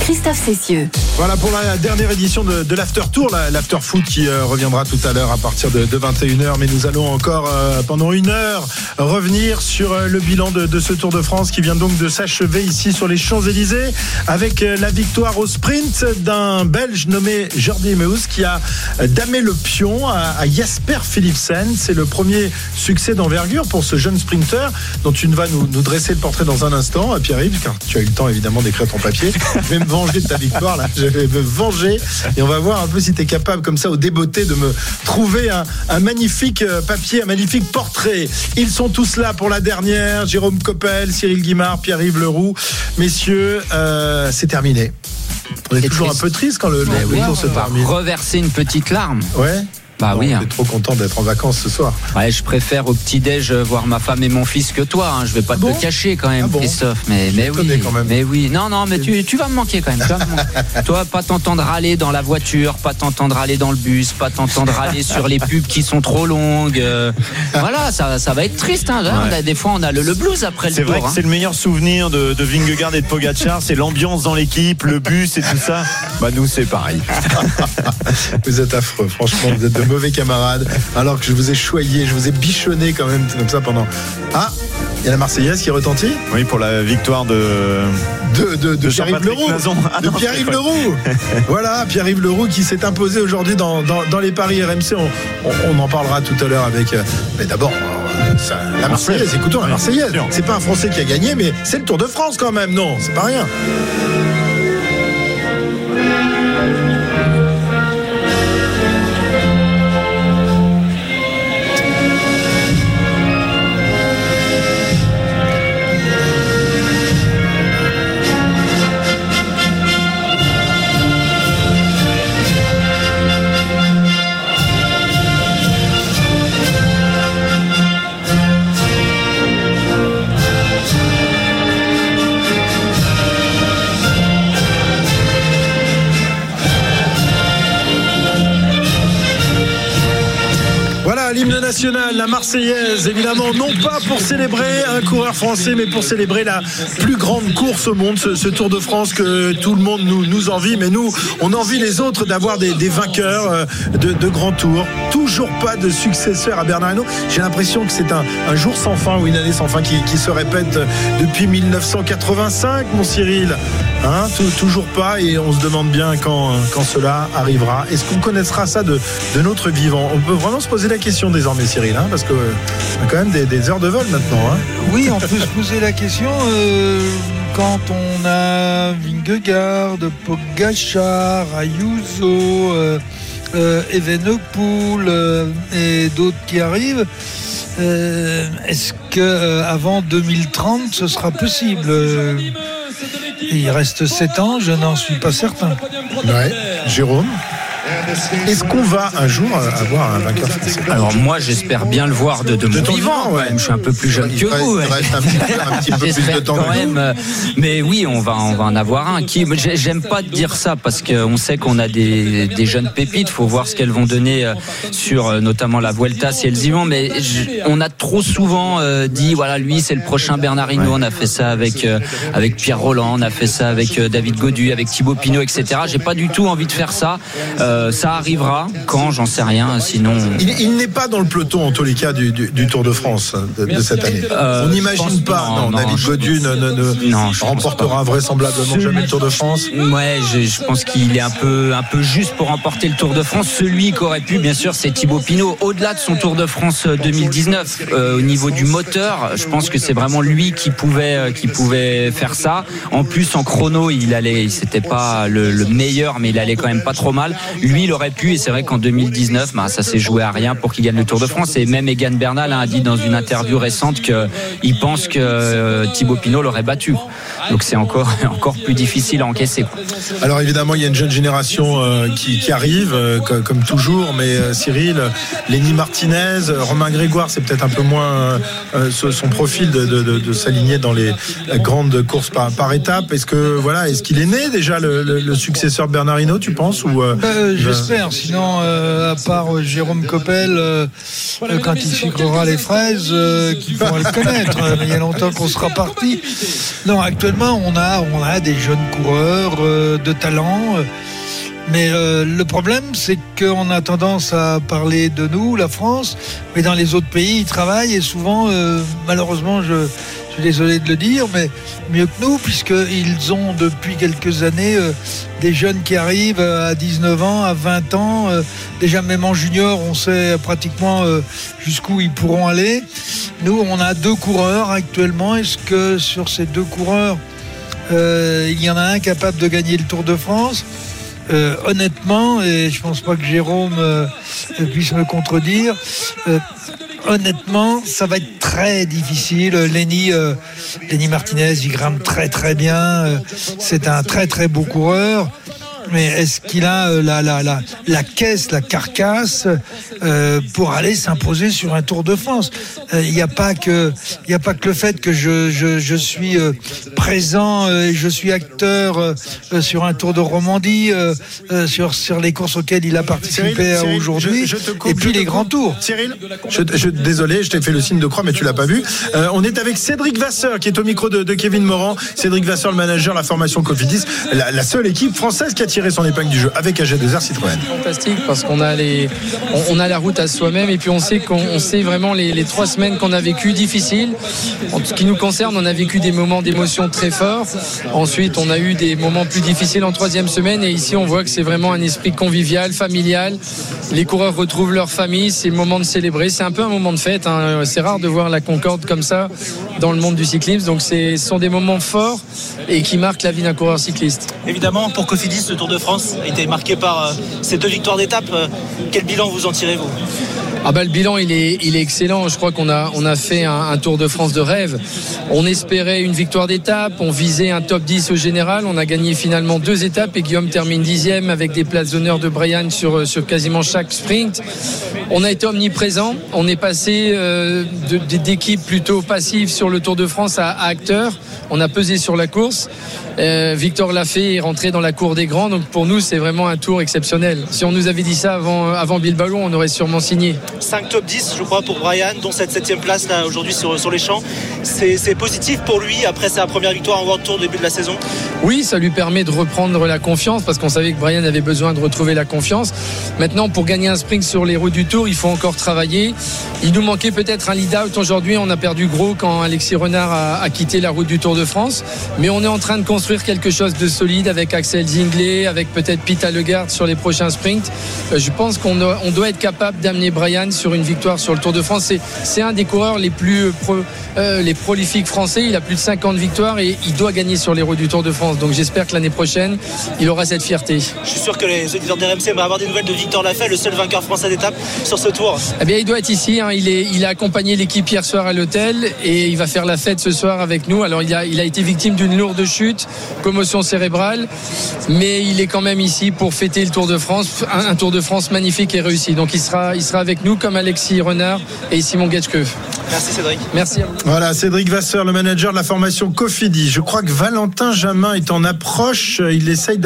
Christophe Cessieux. Voilà pour la dernière édition de, de l'After Tour, la- l'After Foot qui euh, reviendra tout à l'heure à partir de, de 21h. Mais nous allons encore euh, pendant une heure revenir sur euh, le bilan de, de ce Tour de France qui vient donc de s'achever ici sur les Champs-Élysées avec euh, la victoire au sprint d'un Belge nommé Jordi Meus qui a damé le pion à, à Jasper Philipsen. C'est le premier succès d'envergure pour ce jeune sprinter dont tu ne vas nous, nous dresser le portrait dans un instant, Pierre-Yves, car tu as eu le temps évidemment d'écrire ton papier. Je vais me venger de ta victoire là, je vais me venger et on va voir un peu si tu es capable comme ça au débeauté de me trouver un, un magnifique euh, papier, un magnifique portrait. Ils sont tous là pour la dernière, Jérôme Coppel, Cyril Guimard, Pierre-Yves Leroux. Messieurs, euh, c'est terminé. On est toujours triste. un peu triste quand le, le- oui, se on va termine. reverser une petite larme. Ouais. Bah Non, oui. Hein. est trop content d'être en vacances ce soir. Ouais, je préfère au petit-déj euh, voir ma femme et mon fils que toi. Hein. Je vais pas Ah te bon le cacher quand même, Ah bon Christophe. Mais, mais oui. quand même. Mais oui. Non, non, mais tu, tu vas me manquer quand même. tu vas me manquer. toi, pas t'entendre aller dans la voiture, pas t'entendre aller dans le bus, pas t'entendre aller sur les pubs qui sont trop longues. euh, voilà, ça, ça va être triste. Hein. Là, on a- des fois, on a le, le blues après le C'est vrai que hein. c'est le meilleur souvenir de, de Vingegaard et de Pogacar, c'est l'ambiance dans l'équipe, le bus et tout ça. Bah nous c'est pareil. Vous êtes affreux, franchement, vous êtes de mauvais camarades. Alors que je vous ai choyé, je vous ai bichonné quand même comme ça pendant. Ah, il y a la Marseillaise qui retentit Oui pour la victoire de. de, de, de De Pierre-Yves Leroux. Ah de Pierre-Yves Leroux. voilà, Pierre-Yves Leroux qui s'est imposé aujourd'hui dans, dans, dans les paris RMC. On, on- on en parlera tout à l'heure avec. euh, Mais d'abord, euh, la Marseillaise, écoutons la Marseillaise. C'est pas un Français qui a gagné, mais c'est le Tour de France quand même, non C'est pas rien. L'hymne national, la Marseillaise, évidemment, non pas pour célébrer un coureur français, mais pour célébrer la plus grande course au monde, ce, Tour de France que tout le monde nous, nous envie, mais nous, on envie les autres d'avoir des, des vainqueurs euh, de, grands tours. Toujours pas de successeur à Bernard Hinault. J'ai l'impression que c'est un, jour sans fin ou une année sans fin qui, se répète depuis 1985, mon Cyril. Hein, tou- toujours pas, et on se demande bien quand, cela arrivera. Est-ce qu'on connaîtra ça de, de notre vivant? On peut vraiment se poser la question désormais, Cyril, hein, parce qu'on a quand même des, des heures de vol maintenant. hein. Oui, on peut se poser la question euh, quand on a Vingegaard, Pogachar, Ayuso, euh, euh, Evenepoel euh, et d'autres qui arrivent. euh, Est-ce que euh, avant 2030 ce sera possible Euh, Il reste 7 ans, je n'en suis pas certain. Ouais. Jérôme? Est-ce qu'on va un jour euh, avoir un vainqueur français? Alors moi, j'espère bien le voir de, de mon ton vivant. ouais. Je suis un peu plus jeune Il que vous. il ouais. un petit peu- plus de temps quand même. euh, Mais oui, on va, on va en avoir un. Qui, j'ai- j'aime pas dire ça parce qu'on sait qu'on a des, des jeunes pépites. Faut voir ce qu'elles vont donner euh, sur notamment la Vuelta si elles y vont. Mais je- on a trop souvent dit voilà, lui c'est le prochain Bernard Hinault. On a fait ça avec avec Pierre Roland, on a fait ça avec David Godu, avec Thibaut Pinot, etc. J'ai pas du tout envie de faire ça. Euh, ça arrivera quand, j'en sais rien. Sinon. Il, il n'est pas dans le peloton, en tous les cas, du, du- du Tour de France de, de cette année. Euh, On n'imagine pas. Non, non, non, David Godu ne, ne- ne Non, je pense remportera vraisemblablement jamais le Tour de France. Ouais, je, je pense qu'il est un peu, un peu juste pour remporter le Tour de France. Celui qui aurait pu, bien sûr, c'est Thibaut Pinot. Au-delà de son Tour de France euh, 2019, euh, au niveau du moteur, je pense que c'est vraiment lui qui pouvait, euh, qui pouvait faire ça. En plus, en chrono, il allait, c'était pas le, le meilleur, mais il allait quand même pas trop mal. Lui, il aurait pu, et c'est vrai qu'en 2019, bah, ça s'est joué à rien pour qu'il gagne le Tour de France. Et même Egan Bernal hein, a dit dans une interview récente qu'il pense que euh, Thibaut Pinot l'aurait battu. Donc c'est encore, encore plus difficile à encaisser. quoi. Alors évidemment, il y a une jeune génération euh, qui, qui arrive, euh, co- comme toujours, mais euh, Cyril, Lenny Martinez, Romain Grégoire, c'est peut-être un peu moins son profil de, de- de- de s'aligner dans les grandes courses par, par étapes. Est-ce que voilà, est-ce qu'il est né déjà le, le- le successeur de Bernard Hinault, tu penses ou euh, Euh, J'espère. Sinon, euh, à part euh, Jérôme Coppel, euh, euh, quand il sucrera les fraises, euh, qui pourra le connaître. Mais il y a longtemps qu'on sera parti. Non, actuellement, on a, des jeunes coureurs euh, de talent. Mais euh, le problème, c'est qu'on a tendance à parler de nous, la France, mais dans les autres pays, ils travaillent et souvent, euh, malheureusement, je, suis désolé de le dire, mais mieux que nous, puisqu'ils ont depuis quelques années euh, des jeunes qui arrivent à 19 ans, à 20 ans. déjà, même en junior, on sait pratiquement jusqu'où ils pourront aller. Nous, on a deux coureurs actuellement. Est-ce que sur ces deux coureurs, il y en a un capable de gagner le Tour de France? Euh, honnêtement, et je pense pas que Jérôme euh, puisse me contredire, euh, honnêtement, ça va être très difficile. Lenny, Lenny Martinez, il grimpe très très bien. C'est un très très beau coureur. Mais est-ce qu'il a euh, la, la, la, la caisse, la carcasse euh, pour aller s'imposer sur un Tour de France? Euh, Il n'y a pas que il n'y a pas que le fait que je, je, je suis euh, présent euh, et je suis acteur sur un Tour de Romandie, euh, euh, sur sur les courses auxquelles il a participé aujourd'hui, et puis les grands tours. Cyril, je, je- désolé, je t'ai fait le signe de croix, mais tu l'as pas vu. Euh, on est avec Cédric Vasseur, qui est au micro de, de Kevin Morand. Cédric Vasseur, le manager, la formation Cofidis, la, la seule équipe française qui a tiré son épingle du jeu avec AG2R Citroën. fantastique parce qu'on a les on, on a la route à soi-même et puis on sait qu'on on sait vraiment les, les trois semaines qu'on a vécues difficiles. En ce qui nous concerne on a vécu des moments d'émotion très forts. Ensuite on a eu des moments plus difficiles en troisième semaine et ici on voit que c'est vraiment un esprit convivial familial. Les coureurs retrouvent leur famille c'est le moment de célébrer. C'est un peu un moment de fête hein. c'est rare de voir la concorde comme ça dans le monde du cyclisme. Donc c'est ce sont des moments forts et qui marquent la vie d'un coureur cycliste. Évidemment, pour Cofidis, le Tour de France a été marqué par euh, ces deux victoires d'étape. Euh, Quel bilan vous en tirez, vous Ah bah le bilan il est, il est excellent. Je crois qu'on a, on a fait un, Tour de France de rêve. On espérait une victoire d'étape, on visait un top 10 au général. On a gagné finalement deux étapes et Guillaume termine dixième avec des places d'honneur de Brian sur, sur quasiment chaque sprint. On a été omniprésent. On est passé euh, d'équipes plutôt passives sur le Tour de France à acteurs. On a pesé sur la course. Euh, Victor Lafay est rentré dans la cour des grands. Donc pour nous, c'est vraiment un tour exceptionnel. Si on nous avait dit ça avant, avant Bilbao, on aurait sûrement signé. 5 top 10, je crois, pour Brian, dont cette 7 place là aujourd'hui sur, sur les champs. C'est c'est positif pour lui après sa première victoire en World Tour au début de la saison? Oui, ça lui permet de reprendre la confiance parce qu'on savait que Brian avait besoin de retrouver la confiance. Maintenant, pour gagner un sprint sur les routes du Tour, il faut encore travailler. Il nous manquait peut-être un lead-out aujourd'hui. On a perdu gros quand Alexis Renard a, a quitté la route du Tour de France. Mais on est en train de construire quelque chose de solide avec Axel Zinglet, avec peut-être Pita Legard sur les prochains sprints. Euh, Je pense qu'on doit, on doit être capable d'amener Brian sur une victoire sur le Tour de France. C'est- C'est un des coureurs les plus pro- euh, les prolifiques français. Il a plus de 50 victoires et il doit gagner sur les routes du Tour de France. Donc j'espère que l'année prochaine, il aura cette fierté. Je suis sûr que les auditeurs d'RMC vont avoir des nouvelles de Victor Lafay, le seul vainqueur français d'étape sur ce tour. Eh bien, il doit être ici. hein. Il, est, il a accompagné l'équipe hier soir à l'hôtel et il va faire la fête ce soir avec nous. Alors, il a, il a été victime d'une lourde chute, commotion cérébrale, mais il est quand même ici pour fêter le Tour de France, un, Tour de France magnifique et réussi. Donc, il sera, avec nous comme Alexis Renard et Simon Getschke. Merci Cédric. Merci à vous. Voilà, Cédric Vasseur, le manager de la formation Cofidis. Je crois que Valentin Jamin est en approche. Il essaye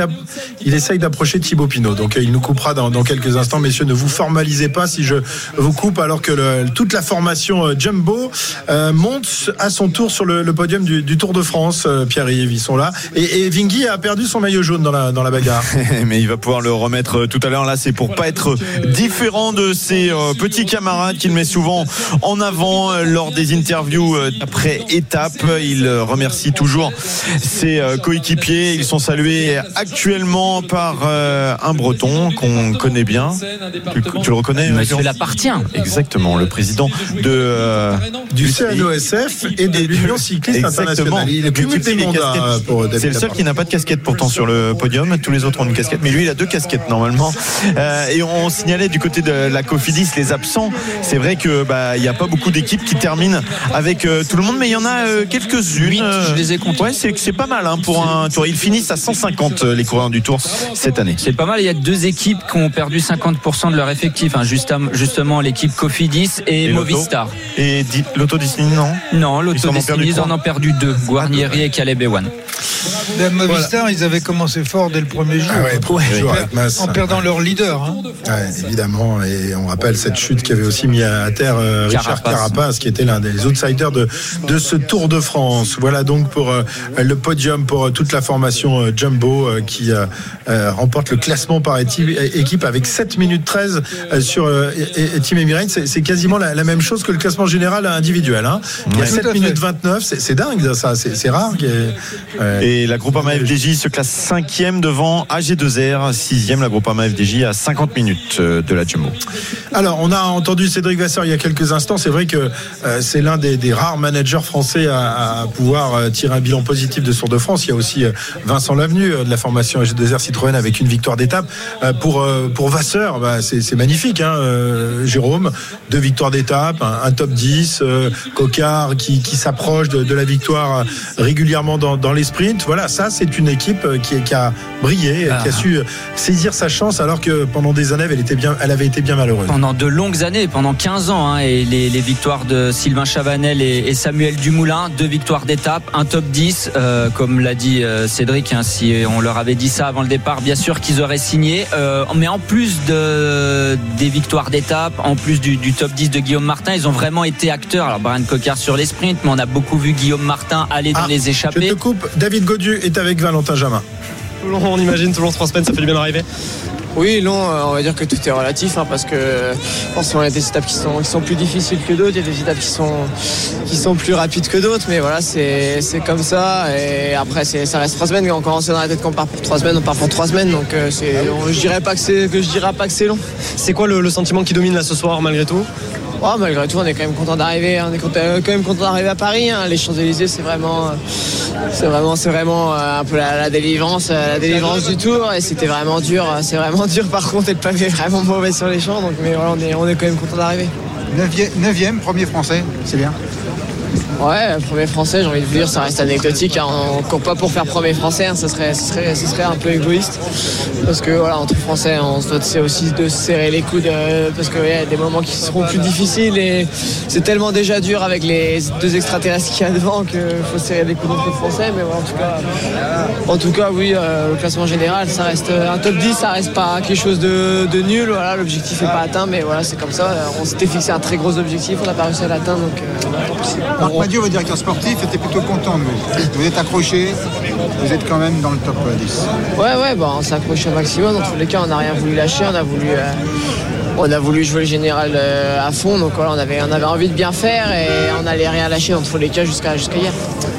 d'approcher Thibaut Pinot. Donc euh, il nous coupera dans, dans quelques instants. Messieurs, ne vous formalisez pas si je vous coupe alors que le- toute la formation euh, Jumbo euh, monte à son tour sur le, le podium du, du Tour de France. Euh, Pierre-Yves, ils sont là. Et, et Vingui a perdu son maillot jaune dans la, dans la bagarre. Mais il va pouvoir le remettre tout à l'heure. Là, c'est pour pas être différent de ses euh, petits camarades qu'il met souvent en avant euh, lors des interviews euh, après étape. Il euh, remercie toujours ses euh, coéquipiers. Ils sont salués actuellement par euh, un Breton qu'on connaît bien. Tu, tu le reconnais Monsieur Jean l'appartient. Exactement, le président de euh, Du CNOSF et de l'Union cycliste Exactement. internationale. Il euh, C'est le seul qui n'a pas de casquette pourtant sur le podium. Tous les autres ont une casquette, mais lui il a deux casquettes normalement. Euh, et on signalait du côté de la Cofidis les absents. C'est vrai que bah il n'y a pas beaucoup d'équipes équipes qui terminent avec euh, tout le monde, mais il y en a euh, quelques-unes. Huit, je les ai comptés. Ouais, c'est c'est pas mal hein, pour un tour. Ils finissent à 150 euh, les coureurs du tour cette année. C'est pas mal. Il y a deux équipes qui ont perdu 50% de leur effectif. hein. Justement, l'équipe Cofidis et, Et Movistar. Et l'Auto Disney, non? Non, l'Auto Destiny, ils en ont perdu deux. Guarnieri et Caleb Ewan. La Movistar, ils avaient commencé fort dès le premier jour. Ah ouais, premier jour avec Mas. En perdant leur leader. hein. Ouais, évidemment, et on rappelle cette chute qui avait aussi mis à terre euh, Richard Carapace. Carapace, qui était l'un des outsiders de, de ce Tour de France. Voilà donc pour euh, le podium pour euh, toute la formation euh, Jumbo euh, qui remporte le classement par équipe avec 7 minutes 13 euh, sur euh, et- et Team Emirates. C'est quasiment la, la même chose que le classement général individuel. hein. Il y a Ouais. 7 Tout à fait. minutes 29, c'est dingue ça, c'est rare. euh, Et la Groupama FDJ se classe cinquième devant AG2R, sixième la Groupama FDJ à 50 minutes euh, de la Jumbo. Alors, on a entendu Cédric Vasseur il y a quelques instants. C'est vrai que euh, c'est l'un des, rares managers français à, pouvoir euh, tirer un bilan positif de Tour de France. Il y a aussi Vincent Lavenu de la formation G2R Citroën avec une victoire d'étape. Pour pour Vasseur, bah, c'est magnifique, hein, Jérôme. Deux victoires d'étape, un, top 10, euh, Cocard qui, s'approche de, la victoire régulièrement dans les sprints. Voilà, ça c'est une équipe euh, qui, qui a brillé, qui a su euh, saisir sa chance alors que pendant des années elle était bien, elle avait été bien malheureuse. Pendant de longues années, pendant 15 ans, hein, et les, les victoires de Sylvain Chavanel et, et Samuel Dumoulin, deux victoires d'étape, un top 10, euh, comme l'a dit Cédric, hein, si on leur avait dit ça avant le départ, bien sûr qu'ils auraient signé. Euh, mais en plus de, des victoires d'étape, en plus du, du top 10 de Guillaume Martin, ils ont vraiment été acteurs. Alors Brian Cocard sur les sprints, mais on a beaucoup vu Guillaume Martin aller dans Ah, les Je échappées. te coupe. David Godieu est avec Valentin Jamin. Toulon, on imagine, Toulon trois semaines, ça fait du bien d'arriver. Oui, non, euh, on va dire que tout est relatif hein, parce que forcément il y a des étapes qui sont, qui sont plus difficiles que d'autres, il y a des étapes qui sont, qui sont plus rapides que d'autres, mais voilà, c'est comme ça. Et après, ça reste trois semaines. Quand on commence dans la tête qu'on part pour trois semaines, on part pour trois semaines. Donc euh, on- je dirais pas que c'est que je dirais pas que c'est long. C'est quoi le, le sentiment qui domine là ce soir malgré tout? Oh, malgré tout, on est quand même content d'arriver. On est content- quand même content d'arriver à Paris. hein. Les Champs-Élysées, c'est vraiment, euh, c'est vraiment, c'est vraiment euh, un peu la, la délivrance, euh, la délivrance du tour. Et c'était vraiment dur. euh, C'est vraiment dur. Par contre, et le pavé vraiment mauvais sur les champs. Donc, mais voilà, on est, on est quand même content d'arriver. 9e, premier français, c'est bien. Ouais, premier français, j'ai envie de vous dire, ça reste anecdotique. hein. On court pas pour faire premier français, hein. ça, serait, ça, serait, ça serait un peu égoïste. Parce que voilà, entre français, on se doit aussi de se serrer les coudes. euh, parce qu'il y a des moments qui seront plus difficiles et c'est tellement déjà dur avec les deux extraterrestres qu'il y a devant qu'il faut se serrer les coudes entre français. Mais voilà, en tout cas, en tout cas oui, euh, le classement général, ça reste euh, un top 10, ça reste pas quelque chose de, de nul. Voilà, l'objectif n'est pas atteint, mais voilà, c'est comme ça. On s'était fixé un très gros objectif, on n'a pas réussi à l'atteindre, donc euh, Madiot, votre directeur sportif, était plutôt content de vous. Vous êtes accroché, vous êtes quand même dans le top 10. Ouais, ouais, bah, on s'est accroché au maximum. Dans tous les cas, on n'a rien voulu lâcher. On a voulu, euh, on a voulu jouer le général euh, à fond. Donc voilà, on avait, on avait envie de bien faire et on n'allait rien lâcher dans tous les cas jusqu'à hier.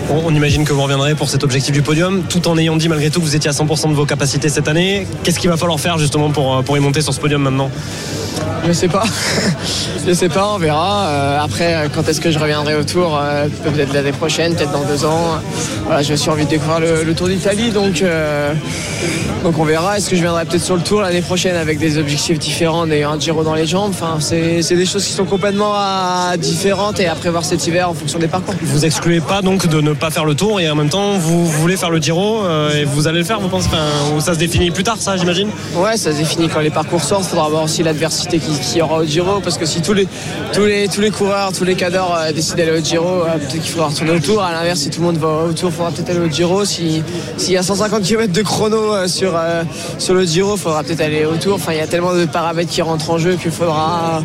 on, on imagine que vous reviendrez pour cet objectif du podium, tout en ayant dit malgré tout que vous étiez à 100% de vos capacités cette année. Qu'est-ce qu'il va falloir faire justement pour, euh, pour y monter sur ce podium maintenant? Je sais pas. je sais pas, on verra. Euh, après, euh, quand est-ce que je reviendrai au tour euh, Peut-être l'année prochaine, peut-être dans deux ans. Voilà, j'ai aussi envie de découvrir le, le Tour d'Italie, donc, euh, donc on verra. Est-ce que je viendrai peut-être sur le tour l'année prochaine avec des objectifs différents, en ayant un Giro dans les jambes? Enfin, c'est c'est des choses qui sont complètement différentes et à prévoir cet hiver en fonction des parcours. Vous excluez pas donc de ne pas faire le tour et en même temps vous voulez faire le Giro et vous allez le faire, vous pensez? Ou ça se définit plus tard, ça j'imagine? Ouais, ça se définit quand les parcours sortent. Il faudra voir aussi l'adversité qu'il qu'il y aura au Giro. Parce que si tous les, tous les, tous les coureurs, tous les cadors euh, décident d'aller au Giro, euh, peut-être qu'il faudra retourner au Tour. À l'inverse, si tout le monde va au Tour, il faudra peut-être aller au Giro. Si- S'il y a 150 km de chrono euh, sur, sur le Giro, il faudra peut-être aller au Tour. Enfin, il y a tellement de paramètres qui rentrent en jeu qu'il faudra,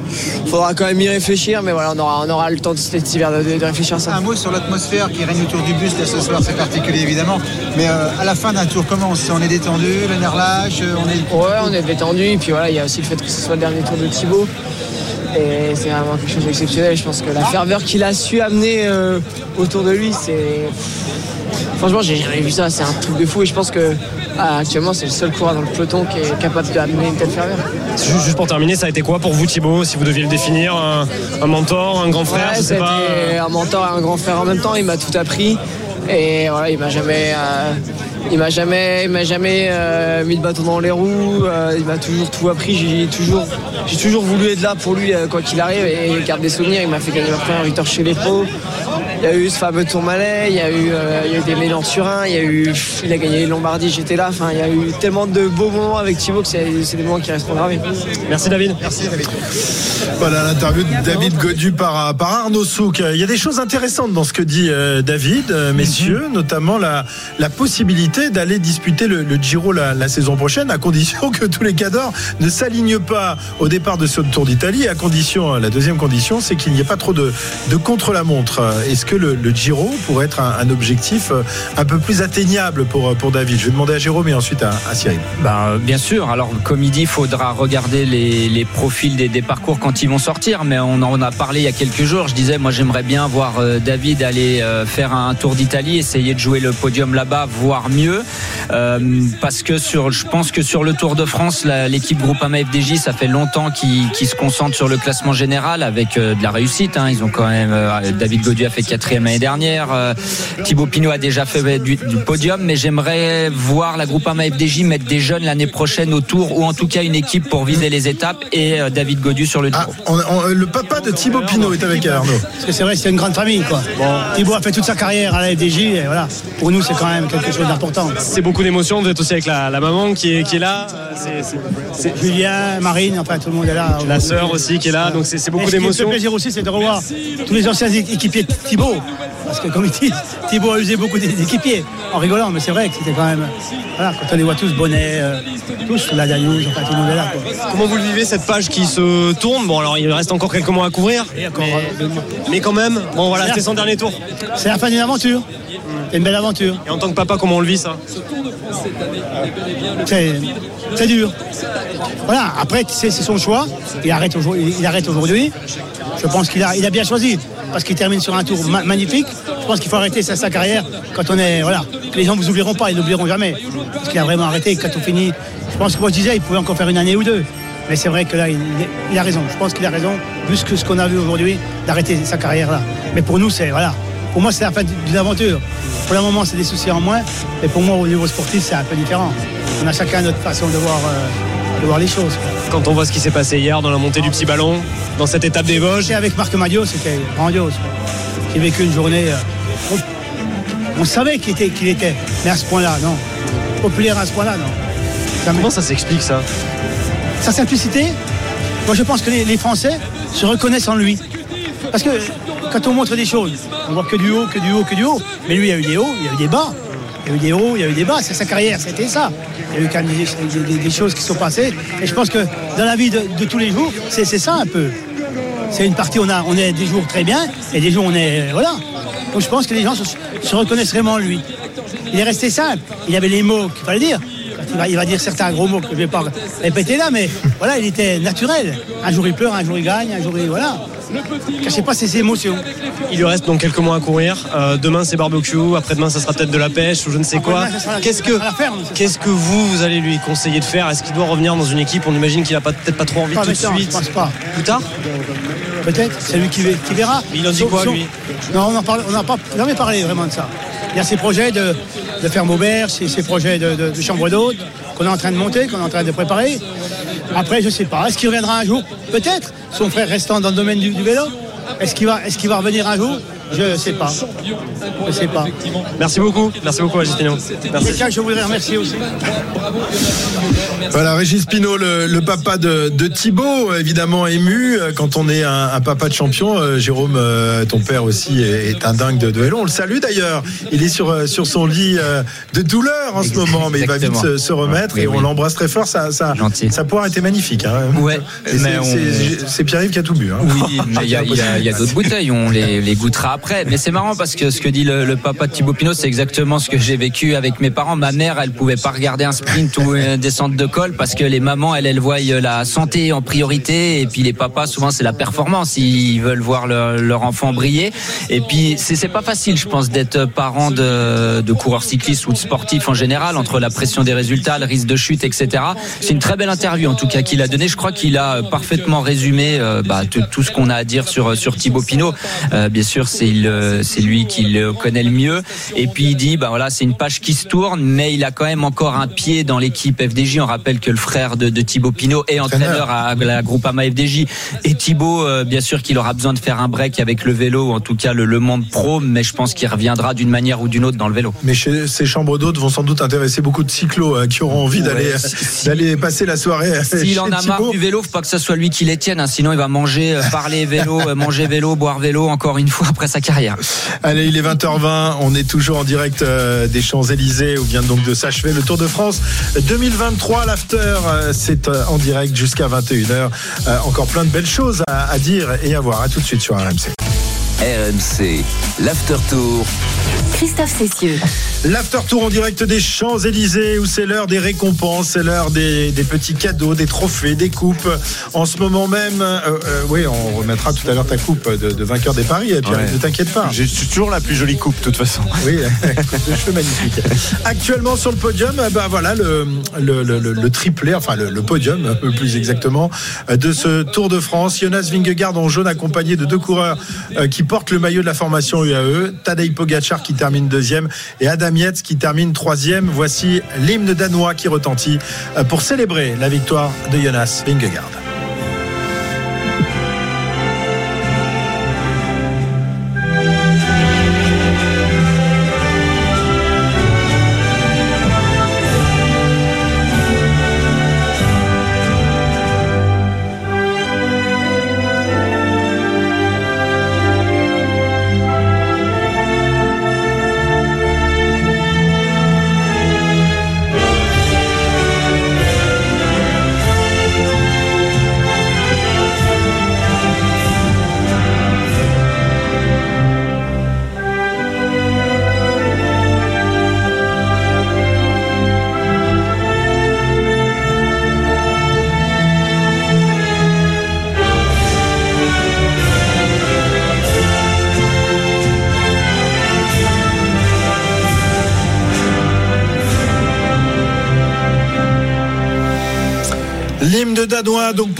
faudra quand même y réfléchir. Mais voilà, on aura, on aura le temps de cet hiver de, réfléchir à ça. Un mot sur l'atmosphère qui règne autour du bus là ce soir, c'est particulier évidemment. Mais à la fin d'un tour, comment on se sent? On est détendu, le nerf lâche, on est. Ouais, on est détendu. Et puis voilà, il y a aussi le fait que ce soit le dernier tour de Thibaut. Et c'est vraiment quelque chose d'exceptionnel. Je pense que la ferveur qu'il a su amener euh, autour de lui, c'est. Franchement, j'ai jamais vu ça. C'est un truc de fou. Et je pense que ah, actuellement, c'est le seul coureur dans le peloton qui est capable d'amener une telle ferveur. Juste pour terminer, ça a été quoi pour vous Thibaut, si vous deviez le définir Un, un mentor, un grand frère, Ouais, je sais pas. été un mentor et un grand frère en même temps. Il m'a tout appris. Et voilà, il m'a jamais, euh, il m'a jamais, il m'a jamais euh, mis de bâton dans les roues. euh, il m'a toujours tout appris. J'ai toujours, j'ai toujours voulu être là pour lui euh, quoi qu'il arrive et il garde des souvenirs. Il m'a fait gagner ma première victoire chez les pros. Il y a eu ce fameux Tourmalet, il y a eu, euh, il y a eu des Mélan Turin, il y a eu, il a gagné les Lombardie, j'étais là. Enfin, il y a eu tellement de beaux moments avec Thibaut que c'est des moments qui resteront gravés. Merci David. Merci David. Voilà l'interview de David Godu par, par Arnaud Souk. Il y a des choses intéressantes dans ce que dit euh, David, euh, messieurs, notamment la, la possibilité d'aller disputer le, le Giro la, la saison prochaine, à condition que tous les cadors ne s'alignent pas au départ de ce Tour d'Italie. À condition, la deuxième condition, c'est qu'il n'y ait pas trop de, de contre-la-montre. Est-ce que le, Giro pourrait être un, objectif euh, un peu plus atteignable pour, pour David Je vais demander à Jérôme et ensuite à, Cyril. Ben, bien sûr. Alors, comme il dit, il faudra regarder les, profils des, parcours quand ils vont sortir. Mais on en a parlé il y a quelques jours. Je disais, moi, j'aimerais bien voir euh, David aller euh, faire un tour d'Italie, essayer de jouer le podium là-bas, voire mieux. Euh, parce que sur, je pense que sur le Tour de France, l'équipe Groupama FDJ, ça fait longtemps qu'ils se concentrent sur le classement général avec euh, de la réussite. hein. Ils ont quand même, euh, David Gaudu a fait quatrième l'année dernière. euh, Thibaut Pinot a déjà fait du, du podium, mais j'aimerais voir la Groupama FDJ mettre des jeunes l'année prochaine au Tour, ou en tout cas une équipe pour viser les étapes et euh, David Gaudu sur le Tour. On- on- le papa de Thibaut Pinot est avec Arnaud. Parce que c'est vrai, c'est une grande famille, quoi. Thibaut a fait toute sa carrière à la FDJ, et voilà. Pour nous, c'est quand même quelque chose d'important. C'est beaucoup d'émotions. Vous êtes aussi avec la, la maman qui est, qui est là. Euh, c'est- c'est- c'est- Julien, Marine, enfin tout le monde est là. La sœur aussi qui est là. Donc c'est c'est beaucoup ce d'émotions. fait plaisir aussi, c'est de revoir tous les anciens équipiers de Thibaut. Parce que comme il dit, Thibaut a usé beaucoup d'é- d'équipiers. En rigolant, mais c'est vrai que c'était quand même. Voilà, quand on les voit tous, Bonnet, euh, tous, la Daniels, enfin tout le monde est là. Quoi. Comment vous le vivez cette page qui se tourne? Bon alors il reste encore quelques mois à couvrir. Mais, mais quand même, bon voilà, c'est son dernier tour. C'est la fin d'une aventure. C'est une belle aventure. Et en tant que papa, comment on le vit ça? C'est dur. Voilà, après, c'est c'est son choix. Il arrête aujourd'hui. Il arrête aujourd'hui. Je pense qu'il a, il a bien choisi. Parce qu'il termine sur un tour ma- magnifique. Je pense qu'il faut arrêter sa, carrière quand on est. Voilà. Les gens ne vous oublieront pas, ils n'oublieront jamais. Parce qu'il a vraiment arrêté. Quand on finit, je pense que moi je disais, il pouvait encore faire une année ou deux. Mais c'est vrai que là, il, a raison. Je pense qu'il a raison, ce que- ce qu'on a vu aujourd'hui, d'arrêter sa carrière là. Mais pour nous, c'est. Voilà. Pour moi, c'est la fin d'une aventure. Pour le moment, c'est des soucis en moins. Mais pour moi, au niveau sportif, c'est un peu différent. On a chacun notre façon de voir, euh, de voir les choses. quoi. Quand on voit ce qui s'est passé hier dans la montée du petit ballon, dans cette étape des Vosges. Avec Marc Madio, c'était grandiose. J'ai vécu une journée. euh, on, on savait qu'il était, qu'il était, mais à ce point-là, non. Populaire à ce point-là, non. Comment ça s'explique ça? Sa simplicité, moi je pense que les, les Français se reconnaissent en lui. Parce que quand on montre des choses, on voit que du haut, que du haut, que du haut. Mais lui, il y a eu des hauts, il y a eu des bas. Il y a eu des hauts, il y a eu des bas. C'est sa carrière, c'était ça. Il y a eu quand même des, choses qui sont passées. Et je pense que dans la vie de, tous les jours, c'est ça un peu. C'est une partie, on a, on est des jours très bien et des jours on est. Voilà. Donc je pense que les gens se, se reconnaissent vraiment en lui. Il est resté simple. Il avait les mots qu'il fallait dire. Il va, il va dire certains gros mots que je ne vais pas répéter là, mais voilà, il était naturel. Un jour il pleure, un jour il gagne, un jour il. Voilà. Il cachait pas ses émotions. Il lui reste donc quelques mois à courir. Euh, demain c'est barbecue, après-demain ça sera peut-être de la pêche ou je ne sais quoi. Qu'est-ce que qu'est-ce vous vous allez lui conseiller de faire Est-ce qu'il doit revenir dans une équipe On imagine qu'il a pas- peut-être pas trop envie Pas tout de suite. je pense pas. Plus tard Peut-être, c'est lui qui, qui verra. Mais il en dit quoi, lui Non, on n'en parle- on n'a pas jamais parlé vraiment de ça. Il y a ses projets de, de ferme auberge, ses, ses projets de, de- de chambre d'hôte qu'on est en train de monter, qu'on est en train de préparer. Après, je sais pas. Est-ce qu'il reviendra un jour? Peut-être. Son frère restant dans le domaine du, vélo. Est-ce qu'il va revenir un jour? Je sais pas. Je sais pas. Merci beaucoup. Merci beaucoup, Agustinho. Merci. Je voudrais remercier aussi. Voilà, Régis Pinault, le, le papa de, de Thibaut, évidemment ému euh, quand on est un, un papa de champion. Euh, Jérôme, euh, ton père aussi est, est un dingue de, de vélo. On le salue d'ailleurs. Il est sur, sur son lit de douleur en ce moment, mais il va vite se, se remettre Oui, et oui. on l'embrasse très fort. Ça, ça, ça pourra été magnifique. Hein. Ouais, c'est- on- Pierre-Yves qui a tout bu. Hein. Oui, mais il y a, il y a- il y a d'autres bouteilles, on les, les goûtera Mais c'est marrant parce que ce que dit le, papa de Thibaut Pinot, c'est exactement ce que j'ai vécu avec mes parents. Ma mère, elle pouvait pas regarder un sprint ou une descente de col parce que les mamans, elles, elles voient la santé en priorité et puis les papas, souvent, c'est la performance. Ils veulent voir leur, enfant briller. Et puis, c'est pas facile, je pense, d'être parent de, coureurs cyclistes ou de sportifs en général entre la pression des résultats, le risque de chute, etc. C'est une très belle interview en tout cas qu'il a donné. Je crois qu'il a parfaitement résumé euh, bah, tout, tout ce qu'on a à dire sur sur Thibaut Pinot. Euh, bien sûr, c'est c'est le- c'est lui qui le connaît le mieux. Et puis il dit, bah voilà, c'est une page qui se tourne, mais il a quand même encore un pied dans l'équipe FDJ. On rappelle que le frère de, de Thibaut Pinot est entraîneur à la Groupama FDJ. Et Thibaut, euh, bien sûr qu'il aura besoin de faire un break avec le vélo, ou en tout cas le, le monde pro, mais je pense qu'il reviendra d'une manière ou d'une autre dans le vélo. Mais chez- ces chambres d'hôtes vont sans doute intéresser beaucoup de cyclos euh, qui auront envie d'aller d'aller passer la soirée. euh, S'il en a marre du vélo, faut pas que ce soit lui qui les tienne, hein, sinon il va manger, euh, parler vélo, euh, manger vélo, boire vélo encore une fois après sa carrière. Allez, il est 20h20. On est toujours en direct euh, des Champs-Élysées où vient donc de s'achever le Tour de France 2023. L'after, euh, c'est euh, en direct jusqu'à 21h. Euh, encore plein de belles choses à, à dire et à voir. À tout de suite sur RMC. RMC, l'After Tour. Christophe Cessieux. L'after tour en direct des Champs-Élysées où c'est l'heure des récompenses, c'est l'heure des, des petits cadeaux, des trophées, des coupes. En ce moment même, euh, euh, oui, on remettra tout à l'heure ta coupe de, de vainqueur des paris, Pierre, Ouais. ne t'inquiète pas. J'ai toujours la plus jolie coupe, de toute façon. Oui, coupe de cheveux magnifique. Actuellement sur le podium, euh, bah voilà le, le, le- le- le triplé, enfin le, le podium plus exactement, de ce Tour de France. Jonas Vingegaard en jaune accompagné de deux coureurs euh, qui portent le maillot de la formation UAE. Tadej Pogacar qui termine deuxième et Adam qui termine troisième. Voici l'hymne danois qui retentit euh, pour célébrer la victoire de Jonas Vingegaard.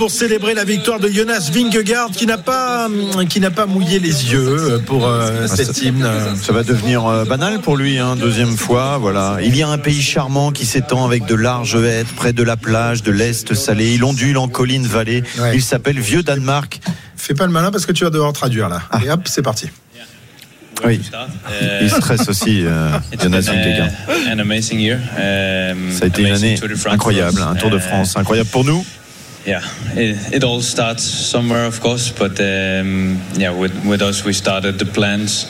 Pour célébrer la victoire de Jonas Vingegaard qui n'a pas qui n'a pas mouillé les yeux pour euh, cet hymne. Ça va devenir euh, banal pour lui, hein, deuxième fois. Voilà. Il y a un pays charmant qui s'étend avec de larges hêtres près de la plage, de l'Est salé. Il ondule en collines vallées. Ouais. Il s'appelle Vieux Danemark. Fais pas le malin parce que tu vas devoir traduire là. Et hop, c'est parti. Oui. Il stresse aussi, euh, Jonas Vingegaard. Ça a été une année incroyable, un Tour de France incroyable pour nous. Yeah, it, it all starts somewhere, of course, but um, yeah, with, with us, we started the plans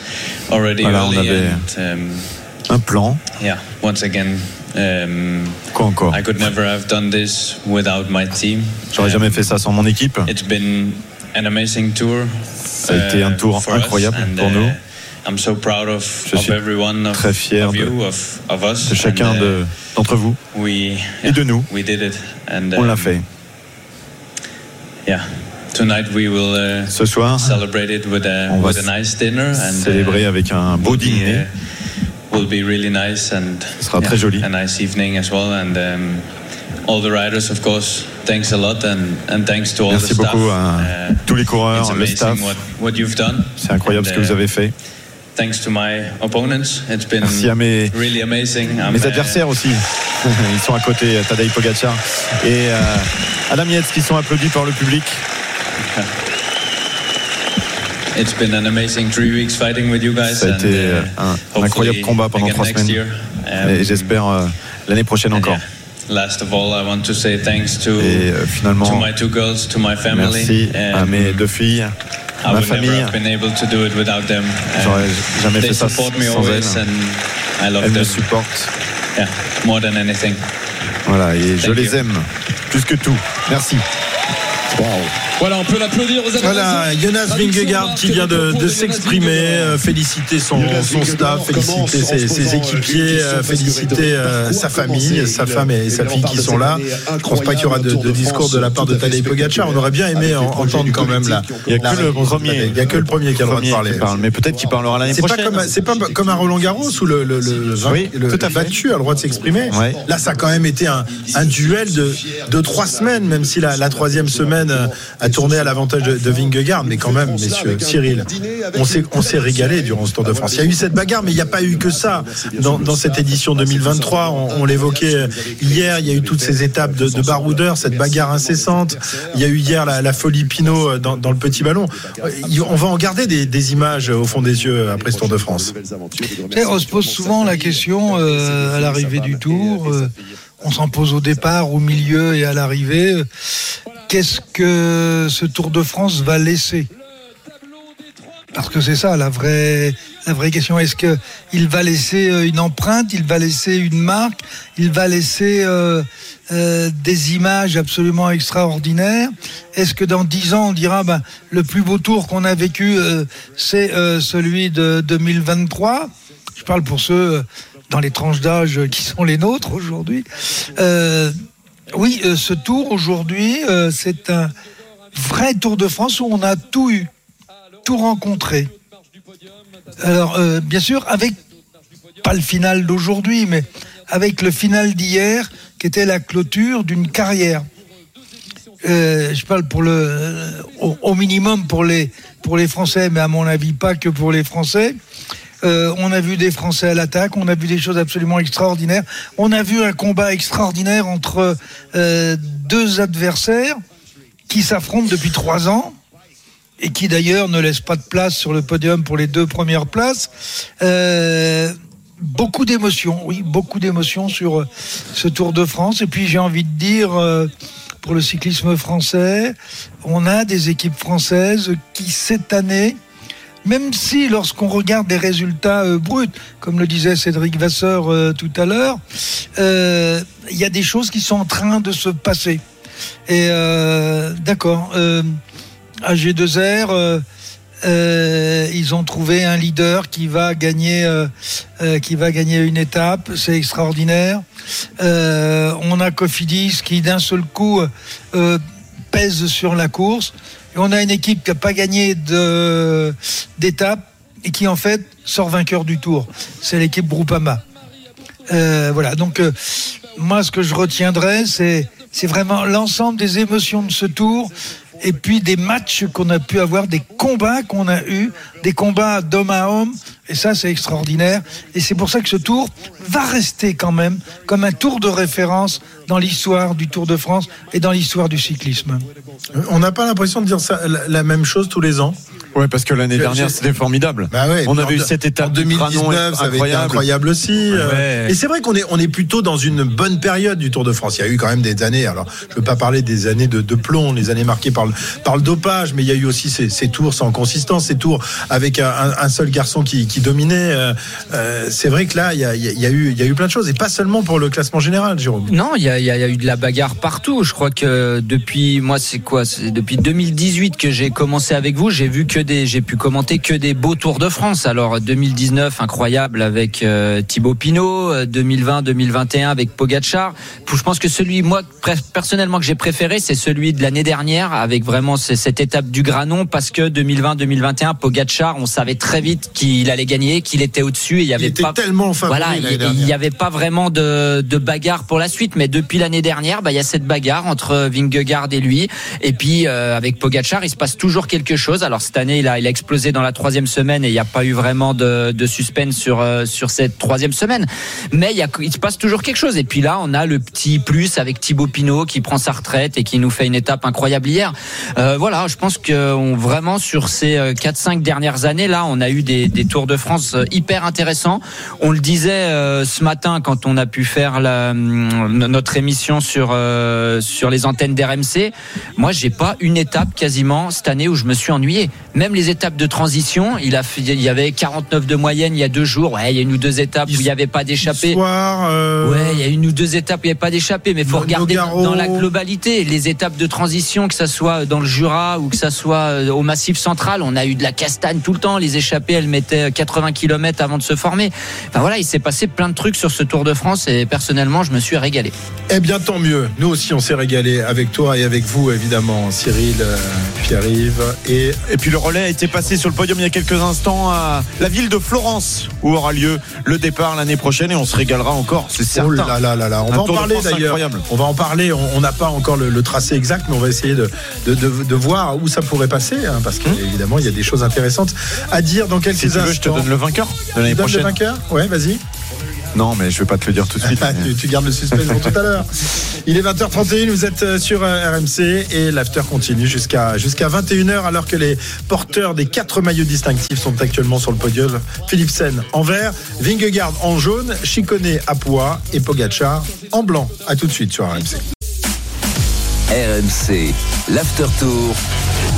already Voilà, on early, avait and um, un plan. yeah, once again, um, Quoi encore? I could never have done this without my team. J'aurais jamais fait ça sans mon équipe. It's been an amazing tour. Ça a été un tour for us, incroyable and, pour uh, nous. I'm so proud of, Je of suis everyone, of, très fier of de- you, of, of us. de chacun uh, de- d'entre vous we, et de nous. We did it, and On l'a um, fait. Yeah. Tonight we will uh, Ce soir, celebrate it with a, on va with a nice dinner and célébrer avec un beau will be, dîner. uh, will be really nice and Ce sera très joli. a nice evening as well and um, all the riders of course thanks a lot and, and thanks to all Merci the staff. beaucoup à Uh, tous les coureurs, le staff. what, what you've done. C'est incroyable ce que vous uh, avez fait. Thanks to my opponents. It's been Merci à mes, really amazing. I'm, mes uh, adversaires aussi. Ils sont à côté, Tadej Pogacar et euh, Adam Yates qui sont applaudis par le public. It's been an amazing three weeks fighting with you guys. Ça a and, été uh, un, un incroyable combat pendant trois semaines. year. Um, Et j'espère euh, l'année prochaine encore. Last of all, I want to say thanks to, Et euh, to finalement, my two girls, to my family. merci à mes deux filles, ma would never famille. have been able to do it without them. J'aurais jamais they fait ça support me sans always elles. and I love Elles me them. supportent. Yeah, more than anything. Voilà, et je les aime plus que tout. Merci. Voilà, on peut l'applaudir aux Voilà, Jonas Vingegaard qui vient de, de s'exprimer, euh, féliciter son, son staff, féliciter ses, ses équipiers, euh, féliciter euh, sa famille, sa femme et sa fille qui sont là. Je pense pas qu'il y aura de, de discours de la part de Tadej Pogacar. On aurait bien aimé en- entendre quand même la. Il n'y a que le premier. Tadej. Il y a que le premier qui a le droit de parler. parle, mais peut-être qu'il parlera l'année prochaine. c'est pas comme un Roland Garros où le, le, le, vain- Oui, le tout à fait. battu a le droit de s'exprimer. Ouais. Là, ça a quand même été un, un duel de, de trois semaines, même si la, la troisième semaine euh, a tourné à l'avantage de, de Vingegaard, mais quand même, messieurs, Cyril, on s'est, on s'est régalé durant ce Tour de France. Il y a eu cette bagarre, mais il n'y a pas eu que ça dans, dans cette édition 2023. On, on l'évoquait hier, il y a eu toutes ces étapes de, de baroudeur, cette bagarre incessante. Il y a eu hier la, la folie Pinot dans, dans le petit ballon. On va en garder des, des images au fond des yeux après ce Tour de France. On se pose souvent la question euh, à l'arrivée du Tour. euh, on s'en pose au départ, au milieu et à l'arrivée. Qu'est-ce que ce Tour de France va laisser? Parce que c'est ça la vraie, la vraie question. Est-ce que il va laisser euh, une empreinte? Il va laisser une marque? Il va laisser euh, euh, des images absolument extraordinaires? Est-ce que dans dix ans on dira ben, le plus beau tour qu'on a vécu euh, c'est euh, celui de 2023 Je parle pour ceux euh, dans les tranches d'âge qui sont les nôtres aujourd'hui. Oui, euh, ce tour aujourd'hui, euh, c'est un vrai Tour de France où on a tout eu, tout rencontré. Alors, euh, bien sûr, avec pas le final d'aujourd'hui, mais avec le final d'hier, qui était la clôture d'une carrière. Je parle pour le, au, minimum pour les Français, mais à mon avis pas que pour les Français. Euh, on a vu des Français à l'attaque, on a vu des choses absolument extraordinaires. On a vu un combat extraordinaire entre euh, deux adversaires qui s'affrontent depuis trois ans et qui d'ailleurs ne laissent pas de place sur le podium pour les deux premières places. Euh, beaucoup d'émotions, oui, beaucoup d'émotions sur ce Tour de France. Et puis j'ai envie de dire, pour le cyclisme français, on a des équipes françaises qui cette année, même si lorsqu'on regarde des résultats euh, bruts, comme le disait Cédric Vasseur euh, tout à l'heure, euh, il y a des choses qui sont en train de se passer. Et d'accord, euh, AG2R, euh, euh, ils ont trouvé un leader qui va gagner, qui va gagner une étape. C'est extraordinaire. On a Cofidis qui d'un seul coup pèse sur la course. On a une équipe qui n'a pas gagné d'étape et qui en fait sort vainqueur du tour. C'est l'équipe Groupama. Euh, voilà, donc euh, moi ce que je retiendrai, c'est vraiment l'ensemble des émotions de ce tour et puis des matchs qu'on a pu avoir, des combats qu'on a eu, des combats d'homme à homme, et ça c'est extraordinaire. Et c'est pour ça que ce tour va rester quand même comme un tour de référence dans l'histoire du Tour de France et dans l'histoire du cyclisme. On n'a pas l'impression de dire la même chose tous les ans. Ouais, parce que l'année dernière, c'était formidable. Bah ouais, on avait en eu cette étape en du Granon 2019, ça avait été incroyable. incroyable aussi. euh, Ouais. Et c'est vrai qu'on est, on est plutôt dans une bonne période du Tour de France. Il y a eu quand même des années, alors je ne veux pas parler des années de, de plomb, les années marquées par le, par le dopage, mais il y a eu aussi ces, ces tours sans consistance, ces tours avec un, un seul garçon qui, qui dominait. Euh, euh, c'est vrai que là, il y a, il y a- il y a eu, il y a eu plein de choses, et pas seulement pour le classement général, Jérôme. Non, il y a, il y a- il y a eu de la bagarre partout. Je crois que depuis moi, c'est quoi? C'est depuis 2018 que j'ai commencé avec vous. J'ai vu que des, j'ai pu commenter que des beaux Tours de France. Alors 2019 incroyable avec euh, Thibaut Pinot, euh, 2020, 2021 avec Pogacar. Je pense que celui moi personnellement que j'ai préféré, c'est celui de l'année dernière avec vraiment cette étape du Granon parce que 2020, 2021 Pogacar, on savait très vite qu'il allait gagner, qu'il était au-dessus et il y avait était pas tellement voilà, il- n'y avait pas vraiment de, de bagarre pour la suite, mais depuis l'année dernière, bah, il y a cette bagarre entre Vingegaard et lui. Et puis euh, avec Pogacar, il se passe toujours quelque chose. Alors cette année, il a, explosé dans la troisième semaine et il n'y a pas eu vraiment de, de suspense sur euh, cette troisième semaine. Mais il, se passe toujours quelque chose. Et puis là, on a le petit plus avec Thibaut Pinot qui prend sa retraite et qui nous fait une étape incroyable hier. Euh, voilà, je pense que vraiment sur ces euh, 4-5 dernières années, là, on a eu des, Tours de France euh, hyper intéressants. On le disait euh, ce matin quand on a pu faire hum, notre émission sur euh, sur les antennes d'RMC. Moi, j'ai pas une étape quasiment cette année où je me suis ennuyé. Même les étapes de transition, il a fait, il y avait 49 de moyenne il y a deux jours. Ouais, il y a une ou deux étapes où il n'y avait pas d'échappée. euh, Ouais, il y a une ou deux étapes où il n'y avait pas d'échappée, mais il faut regarder dans, dans la globalité. Les étapes de transition, que ça soit dans le Jura ou que ça soit euh, au Massif Central, on a eu de la castagne tout le temps. Les échappées, elles mettaient 80 km avant de se former. Enfin voilà, il s'est passé plein de trucs sur ce Tour de France et personnellement, je me suis régalé. Eh bien, tant mieux. Nous aussi, on s'est régalé avec toi et avec vous, évidemment, Cyril, euh, Pierre-Yves et. Et puis le relais a été passé sur le podium il y a quelques instants à la ville de Florence où aura lieu le départ l'année prochaine et on se régalera encore, c'est certain. Oh là là là là. On va en parler d'ailleurs. On va en parler. On n'a pas encore le, le tracé exact, mais on va essayer de, de, de- de voir où ça pourrait passer, hein, parce qu'évidemment, il y a des choses intéressantes à dire dans quelques Si tu veux, je te instants. donne le vainqueur de l'année prochaine. le vainqueur? Ouais, vas-y. Non, mais je vais pas te le dire tout de suite. tu, tu gardes le suspense pour tout à l'heure. Il est 20h31, vous êtes euh, sur euh, RMC et l'after continue jusqu'à jusqu'à 21h alors que les porteurs des quatre maillots distinctifs sont actuellement sur le podium. Philipsen en vert, Vingegaard en jaune, Chicone à pois et Pogacar en blanc. À tout de suite sur RMC. RMC, l'after tour.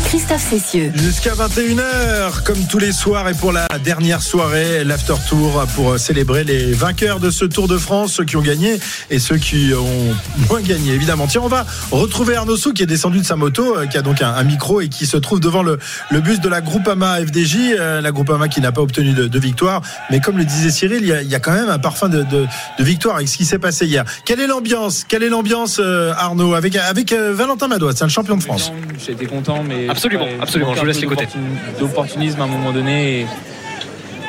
Christophe Cessieux. Jusqu'à 21h, comme tous les soirs, et pour la dernière soirée, l'after tour pour célébrer les vainqueurs de ce Tour de France, ceux qui ont gagné et ceux qui ont moins gagné, évidemment. Tiens, on va retrouver Arnaud Sou qui est descendu de sa moto, euh, qui a donc un, un micro et qui se trouve devant le, le bus de la Groupama FDJ, euh, la Groupama qui n'a pas obtenu de, de victoire. Mais comme le disait Cyril, il y a, il y a quand même un parfum de, de- de victoire avec ce qui s'est passé hier. Quelle est l'ambiance? Quelle est l'ambiance, euh, Arnaud, avec, avec euh, Valentin Madois, c'est le champion de France J'ai été content, mais Absolument, absolument, je vous laisse les côtés. d'opportun- D'opportunisme à un moment donné. Et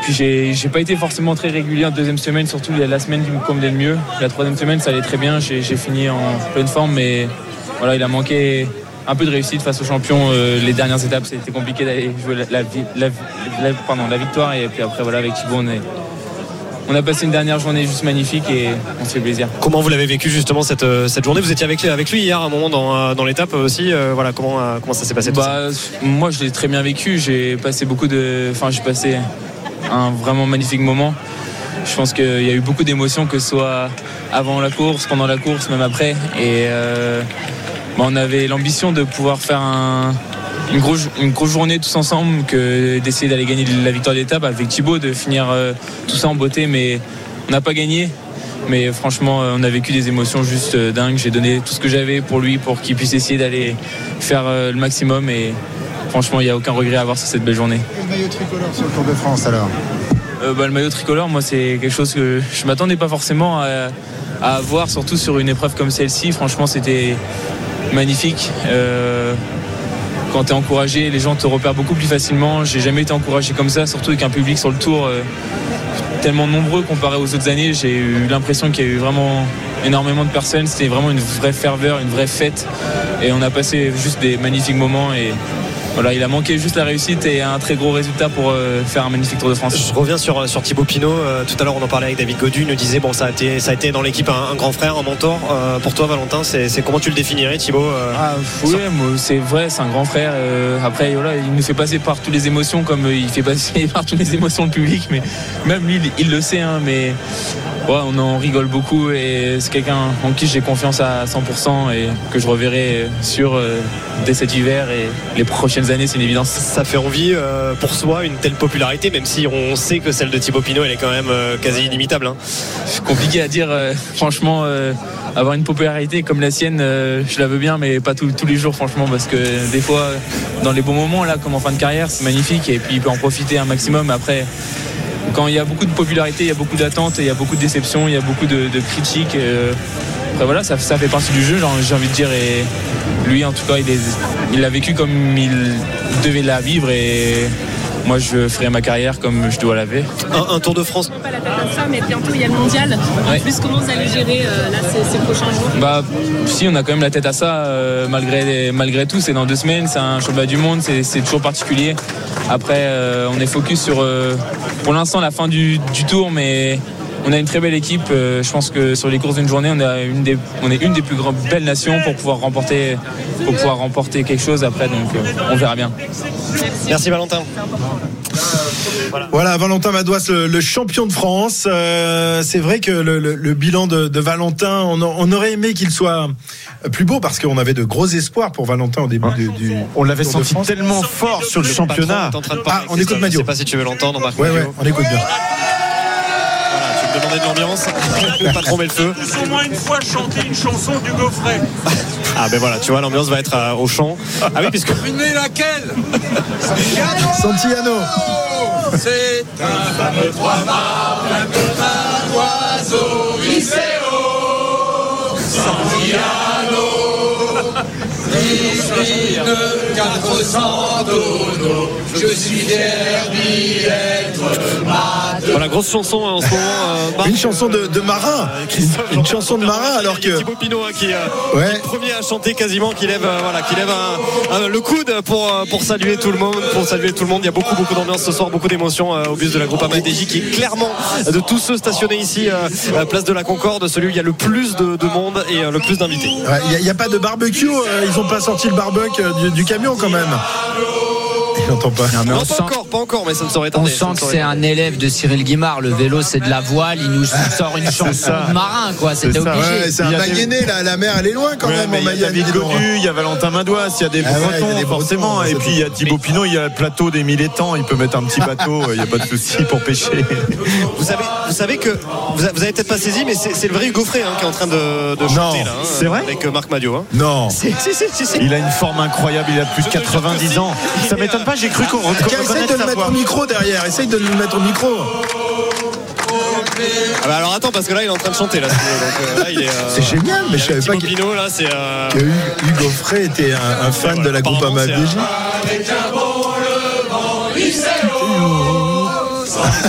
puis j'ai pas été forcément très régulier en deuxième semaine, surtout la semaine qui me convenait le mieux. La troisième semaine, ça allait très bien, j'ai fini en pleine forme, mais voilà, il a manqué un peu de réussite face aux champions. Euh, les dernières étapes, c'était compliqué d'aller jouer la, la vi- la- la- pardon, la victoire, et puis après, voilà, avec Thibaut, on, est- on a passé une dernière journée juste magnifique et on se fait plaisir. Comment vous l'avez vécu justement cette, euh, cette journée? Vous étiez avec, avec lui hier à un moment dans, euh, dans l'étape aussi. euh, voilà, comment, comment ça s'est passé tout ça? Bah, moi, je l'ai très bien vécu. J'ai passé beaucoup de. Enfin, j'ai passé un vraiment magnifique moment. Je pense qu'il y a eu beaucoup d'émotions, que ce soit avant la course, pendant la course, même après. Et euh, bah, on avait l'ambition de pouvoir faire un- une, grosse, une grosse journée tous ensemble, que d'essayer d'aller gagner la victoire d'étape avec Thibaut, de finir euh, tout ça en beauté. Mais on n'a pas gagné. Mais franchement, euh, on a vécu des émotions juste euh, dingues. J'ai donné tout ce que j'avais pour lui, pour qu'il puisse essayer d'aller faire le maximum. Et franchement, il n'y a aucun regret à avoir sur cette belle journée. Le maillot tricolore sur le Tour de France alors Euh, bah, le maillot tricolore, moi, c'est quelque chose que je m'attendais pas forcément à, à avoir, surtout sur une épreuve comme celle-ci. Franchement, c'était magnifique. Euh, quand tu encouragé, les gens te repèrent beaucoup plus facilement. J'ai jamais été encouragé comme ça, surtout avec un public sur le tour euh, tellement nombreux comparé aux autres années. J'ai eu l'impression qu'il y a eu vraiment énormément de personnes. C'était vraiment une vraie ferveur, une vraie fête. Et on a passé juste des magnifiques moments. Et voilà, il a manqué juste la réussite et un très gros résultat pour euh, faire un magnifique Tour de France. Je reviens sur, sur Thibaut Pinot. Euh, tout à l'heure, on en parlait avec David Godu. Il nous disait bon, ça a été, ça a été dans l'équipe un, un grand frère, un mentor. Euh, pour toi, Valentin, c'est comment tu le définirais, Thibaut euh, Ah, oui, c'est vrai, c'est un grand frère. Euh, après, voilà, il nous fait passer par toutes les émotions comme euh, il fait passer par toutes les émotions le public. Mais même lui, il, il le sait. hein, mais ouais, on en rigole beaucoup et c'est quelqu'un en qui j'ai confiance à 100% et que je reverrai sur euh, dès cet hiver et les prochaines années, c'est une évidence. Ça fait envie euh, pour soi une telle popularité, même si on sait que celle de Thibaut Pinot, elle est quand même euh, quasi inimitable. hein. C'est compliqué à dire. franchement, avoir une popularité comme la sienne, je la veux bien, mais pas tous tous les jours, franchement, parce que des fois, dans les bons moments, là, comme en fin de carrière, c'est magnifique et puis il peut en profiter un maximum. Après, quand il y a beaucoup de popularité, il y a beaucoup d'attentes, il y a beaucoup de déceptions, il y a beaucoup de, critiques. euh, après voilà, ça, fait partie du jeu, j'ai envie de dire. Et lui, en tout cas, il l'a vécu comme il devait la vivre et moi, je ferai ma carrière comme je dois la un Tour de France. Mais bientôt il y a le mondial. En Ouais. plus, comment vous allez gérer euh, là ces, ces prochains jours? Bah, si, on a quand même la tête à ça, euh, malgré, malgré tout. C'est dans deux semaines, c'est un championnat du monde, c'est c'est toujours particulier. Après, euh, on est focus sur, pour l'instant, la fin du, du tour, mais on a une très belle équipe. Euh, je pense que sur les courses d'une journée, on, a une des, on est une des plus grandes, belles nations pour pouvoir remporter, pour pouvoir remporter quelque chose après. Donc, euh, on verra bien. Merci Valentin. Voilà, Valentin Madouas, le, le champion de France. Euh, c'est vrai que le, le- le bilan de, de Valentin, on, a- on aurait aimé qu'il soit plus beau parce qu'on avait de gros espoirs pour Valentin au début du, du- On l'avait senti tellement fort sur le championnat. est en train de Ah, on écoute. Madio. Je sais pas si tu veux l'entendre, Marc Ouais, ouais, on écoute bien. Demandais de l'ambiance. Le patron met le feu. au moins une fois chanter une chanson du Gaufret. Ah ben voilà, tu vois, l'ambiance va être euh, au champ. Ah oui, puisque Mais laquelle Santillano. C'est un fameux trois mâts, un peu un oiseau hissé Discipline 400 tonneaux, je suis fier d'y être. Voilà, grosse chanson hein, en ce moment. euh, Marc. Une chanson de, de marin. Une, une chanson de marin alors a que. Thibaut Pinot hein, qui, euh, Ouais. qui est le premier à chanter quasiment, qui lève, euh, voilà, qui lève un- un- le coude pour, euh, pour saluer tout le monde. Pour saluer tout le monde. Il y a beaucoup, beaucoup d'ambiance ce soir, beaucoup d'émotions euh, au bus de la groupe AMDJ qui est clairement de tous ceux stationnés ici, euh, euh, place de la Concorde, celui où il y a le plus de, de monde et euh, le plus d'invités. Il n'y a, pas de barbecue, euh, ils ont pas sorti le barbecue euh, du, du camion quand même. N'entend pas. mais Non, on pas sent- encore, pas encore, mais ça ne saurait On sent que c'est un élève de Cyril Guimard. Le vélo, c'est de la voile. Il nous sort une chanson de marin, quoi. C'était obligé. Ouais, c'est un Mayennais, là, la mer elle est loin quand Ouais, même il y a. David. Godu, il y a Valentin Madois, il y a des Ah Bretons, forcément. Et puis il y a Thibaut Pinot, il y a le plateau des mille étangs, il peut mettre un petit bateau, il n'y a pas de souci pour pêcher. Vous savez, vous savez que vous, avez peut-être pas saisi, mais c'est le vrai Hugo Frey hein, qui est en train de, de chanter là, hein, c'est vrai avec euh, Marc Madio. hein. Non. Il a une forme incroyable, il a plus de 90 ans. Ça m'étonne pas, j'ai cru qu'on essaye de le mettre au micro derrière. Essaye de le mettre au micro. Ah bah alors attends parce que là il est en train de chanter là. euh, euh, C'est génial, mais je savais pas que, là c'est. euh, que Hugo- Frey était un, un fan de la groupe levant,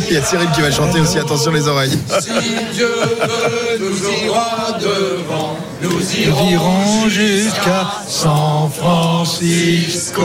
il y a Cyril qui va chanter aussi. Attention les oreilles. Si Dieu veut, nous ira devant, nous Nous irons irons jusqu'à San Francisco.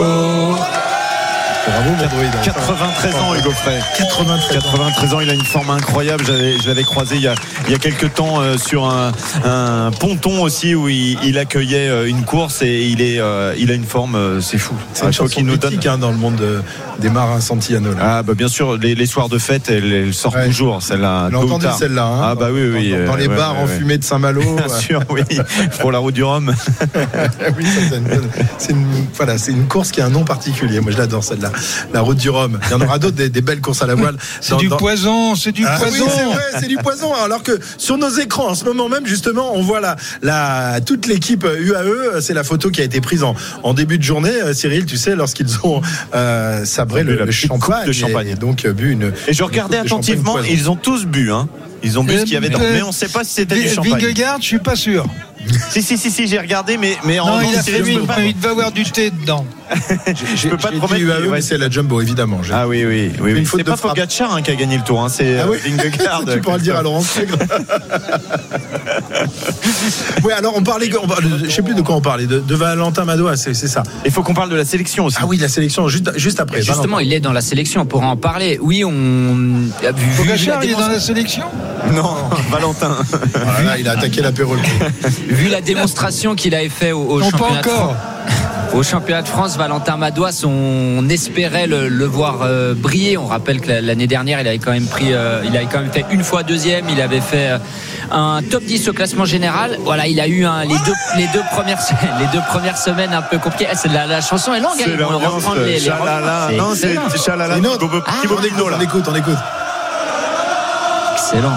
Bravo mon druide. 93 ans Hugo Frey. 93 ans. 93 ans, il a une forme incroyable. Je l'avais croisé il y a, il y a quelques temps euh, sur un, un ponton aussi où il, il accueillait euh, une course et il, est, euh, il a une forme, c'est fou. C'est une Ah, chanson qu'il nous donne. hein, dans le monde de- des marins Santillano. Ah bah bien sûr, les, les soirs de fête, elle, elle sort Ouais. toujours, celle-là. On entendu celle-là. hein, ah bah oui, oui. Dans, dans les ouais, bars ouais, enfumés de Saint-Malo. Bien sûr, oui. Pour la route du Rhum. oui, ça, c'est une, c'est une- voilà, c'est une course qui a un nom particulier. Moi, je l'adore celle-là. La route du Rhum. Il y en aura d'autres, des, des belles courses à la voile. C'est du poison, c'est du Ah oui, poison. c'est vrai, c'est du poison. Alors que sur nos écrans, en ce moment même, justement, on voit la, la, toute l'équipe UAE. C'est la photo qui a été prise en, en début de journée. Euh, Cyril, tu sais, lorsqu'ils ont euh, sabré le, champagne, de champagne. et donc euh, bu une. Et je regardais attentivement, ils ont tous bu, hein. Ils ont bu ce qu'il y avait dedans. Mais on ne sait pas si c'était du champagne. Vingegaard, je suis pas sûr. Si, si, si, si, j'ai regardé, mais, mais en Non, il a fait pas- il devait avoir du thé dedans. je peux pas te promettre. UAE, ouais. mais c'est la Jumbo, évidemment. Ah oui, oui, oui. Oui. C'est pas. Pogacar hein, qui a gagné le tour, hein, c'est Ah euh, oui Vingegaard. tu pourras le dire à Laurent Segre. oui, alors on parlait, on parle- je sais plus de quoi on parlait, de, de Valentin Madois, c'est c'est ça. Il faut qu'on parle de la sélection aussi. Ah oui, la sélection, juste, juste après. Justement, Valentin. il est dans la sélection. On pourra en parler. Oui, on. Vu, Pogacar, la il est dans la sélection? Non, Valentin. Voilà, là, il a attaqué l'apéro. Vu la démonstration qu'il avait fait au, au Non, pas championnat de encore. France. Au championnat de France, Valentin Madois, on espérait le, le voir euh, briller. On rappelle que la- l'année dernière, il avait quand même pris, euh, il avait quand même fait une fois deuxième. Il avait fait euh, un top 10 au classement général. Voilà, il a eu un- les deux, les deux premières, les deux premières semaines un peu compliquées. Ah, c'est la, la chanson est longue. hein, C'est l'ambiance, reprendre les, les. Non, C'est Chalala. Ah, on écoute, là. on écoute, on écoute. Excellent.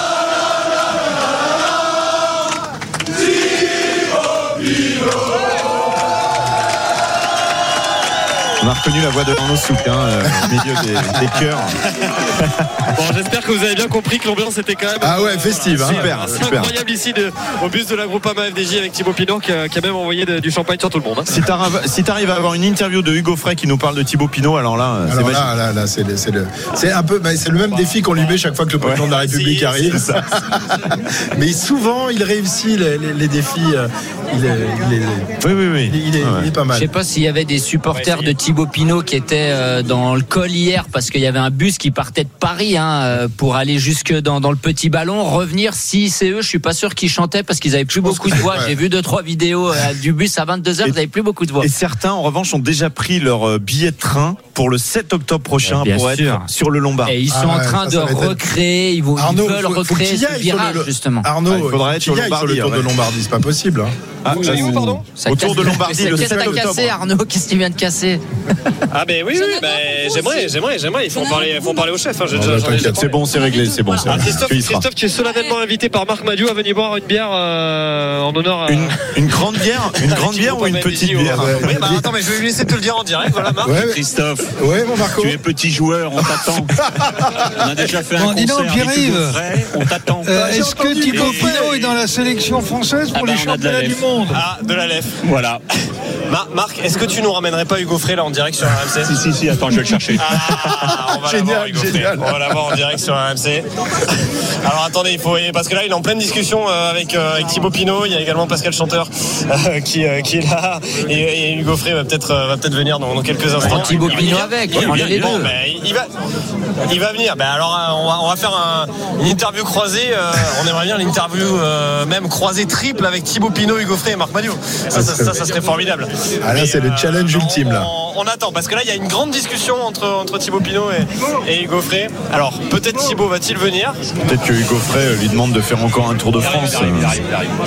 reconnu la voix de Arnaud Souk hein, euh, au milieu des, des chœurs. Bon, j'espère que vous avez bien compris que l'ambiance était quand même. Ah ouais, festive, hein. Super, C'est super. incroyable ici de, au bus de la Groupama FDJ avec Thibaut Pinot qui a, qui a même envoyé de- du champagne sur tout le monde. hein. Si t'arrives si t'arrives à avoir une interview de Hugo Frey qui nous parle de Thibaut Pinot, alors là, euh, c'est magique. là, là, là, c'est le, c'est un peu, bah, c'est le même défi qu'on lui met chaque fois que le président de la République si, arrive. ça. Mais souvent, il réussit les, les- les défis. euh, Il est, il est- Oui, oui, oui. il est- il est- Ouais. il est pas Je mal. sais pas s'il y avait des supporters de Thibaut Pinot qui étaient euh, dans le col hier parce qu'il y avait un bus qui partait de Paris hein, euh, pour aller jusque dans, dans le petit ballon. Revenir, si c'est eux, je suis pas sûr qu'ils chantaient parce qu'ils avaient plus beaucoup de voix. ouais. J'ai vu deux trois vidéos euh, du bus à 22h, ils avaient plus beaucoup de voix. Et certains, en revanche, ont déjà pris leur billet de train pour le 7 octobre prochain Bien pour sûr. être sur le Lombard. Et ils Ah sont en ouais, train ça, ça de recréer, ils, vont, ils Arnaud, veulent faut- faut recréer tu y ce sur virage le- justement. Arnaud, Ah, il faudrait faut être que tu y sur sur le Lombardie, Tour de ouais. Lombardie, c'est pas possible. hein. Ah, allez où, pardon Autour de Lombardie le Qu'est-ce 7 que t'as octobre. cassé, Arnaud Qu'est-ce que tu viens de casser? Ah, ben oui, oui, ben, j'aimerais, j'aimerais, j'aimerais. Il faut en parler, faut en parler au chef. hein, Non, bah, T'inquiète, c'est bon, c'est réglé, c'est bon. Ah. Christophe, Tu. Christophe, es solennellement invité par Marc Madiou à venir boire une bière euh, en honneur à. Une, une grande bière, une grande bière ou une petite bière Oui, bah attends, mais je vais lui laisser te le dire en direct. Voilà, Marc. Ouais, Christophe, ouais, mon Marco. tu es petit joueur, on t'attend. On a déjà fait un Bon, dis concert. Hugo Frey, on t'attend. Euh, Est-ce que Thibaut Pinot est dans la sélection française pour Ah bah, les la championnats du monde? Ah, de la lèvre. Voilà. Ma- Marc, est-ce que tu nous ramènerais pas Hugo Frey là en direct sur RMC Si, si, si, attends, je vais le chercher. Ah, on va l'avoir, Hugo Frey. On va l'avoir en direct sur RMC. Alors attendez, il faut parce que là il est en pleine discussion euh, avec, euh, avec Thibaut Pinot. Il y a également Pascal Chanteur euh, qui, euh, qui est là et, et Hugo Frey va peut-être va peut-être venir dans, dans quelques instants. Prends Thibaut Il- Pinot avec, il- il- les bon, deux. il va il va venir. Ben alors on va, on va faire un- une interview croisée. euh, on aimerait bien l'interview euh, même croisée triple avec Thibaut Pinot, Hugo Frey et Marc Madiou. Ça, ça, ça, ça serait formidable. Ah là, c'est le euh, challenge ultime, là. on, on attend parce que là il y a une grande discussion entre, entre Thibaut Pinot et, et Hugo Frey. Alors peut-être Thibaut va-t-il venir Peut-être que Hugo Frey euh, lui demande de faire encore un Tour de France. euh,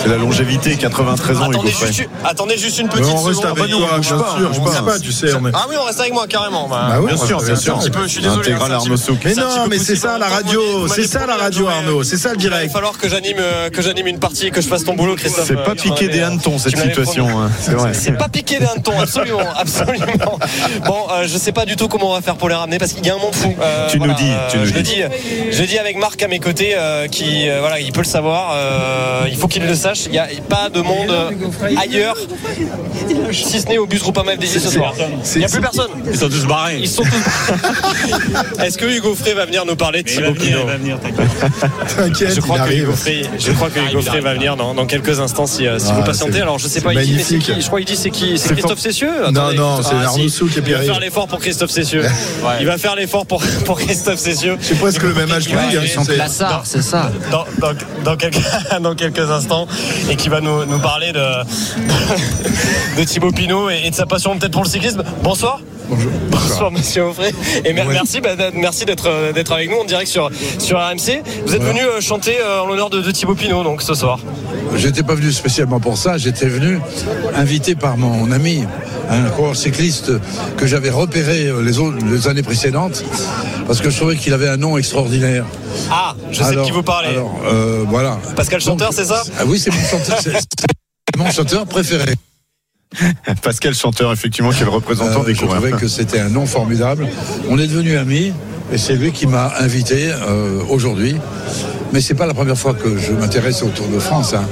C'est la longévité, 93 ans, Hugo attendez juste, attendez juste une petite on reste seconde. avec Bah, nous, toi, bien pas, sûr, on tu sais. on est- Ah oui, on reste avec moi carrément. Bah, Bah oui, Bien sûr, bien c'est un sûr. petit peu, je suis désolé. Intégral Arnaud Souk. Mais non, mais c'est ça la radio, c'est ça la radio Arnaud, c'est ça le Il va direct. falloir que j'anime que j'anime une partie et que je fasse ton boulot, Christophe. C'est pas piqué des hannetons cette situation, hein, c'est vrai. C'est pas piqué des hannetons, absolument, absolument. Bon, euh, je sais pas du tout comment on va faire pour les ramener parce qu'il y a un monde fou. Euh, Tu nous dis, tu nous je dis. dis, je le dis avec Marc à mes côtés, euh, qui, euh, voilà, il peut le savoir. euh, il faut qu'il le sache. Il n'y a pas de monde euh, ailleurs, si ce n'est au bus Groupama FDJ ce soir. Il n'y a plus personne. Ils sont tous barrés. Ils sont tous. Est-ce que Hugo Frey va venir nous parler de Mais il va Thibaut il va venir, t'inquiète. T'inquiète, je crois, il que arrive. Hugo Frey, je crois que Hugo Frey va venir dans, dans quelques instants si, euh, si Ah, vous patientez. Alors je sais pas, il dit, mais c'est magnifique. qui? Je crois qu'il dit c'est qui? C'est C'est Christophe for- Cessieux Non, Attendez. non, c'est Ah, Arnaud. Souk et Il va faire l'effort pour Christophe Cessieux. Il va faire l'effort pour, pour Christophe Cessieux. C'est presque le même âge que lui. hein, Ils sont tu sais. classards, c'est ça. Dans, dans, dans quelques, dans quelques instants et qui va nous, nous parler de, de Thibaut Pinot et, et de sa passion peut-être pour le cyclisme. Bonsoir. Bonjour. Bonsoir Monsieur Offray et mer- merci bah, d'être- merci d'être euh, d'être avec nous en direct sur sur RMC. Vous êtes venu euh, chanter euh, en l'honneur de, de Thibaut Pinot donc ce soir. J'étais pas venu spécialement pour ça, j'étais venu invité par mon ami, un coureur cycliste que j'avais repéré les, autres, les années précédentes, parce que je trouvais qu'il avait un nom extraordinaire. Ah, je sais de qui vous parlez. Alors, euh, voilà. Pascal Chanteur, c'est ça Ah oui, c'est mon chanteur, mon chanteur préféré. Pascal Chanteur, effectivement, qui est le représentant Euh, des je coureurs. trouvais que c'était un nom formidable. On est devenus amis et c'est lui qui m'a invité euh, aujourd'hui. Mais c'est pas la première fois que je m'intéresse au Tour de France. hein.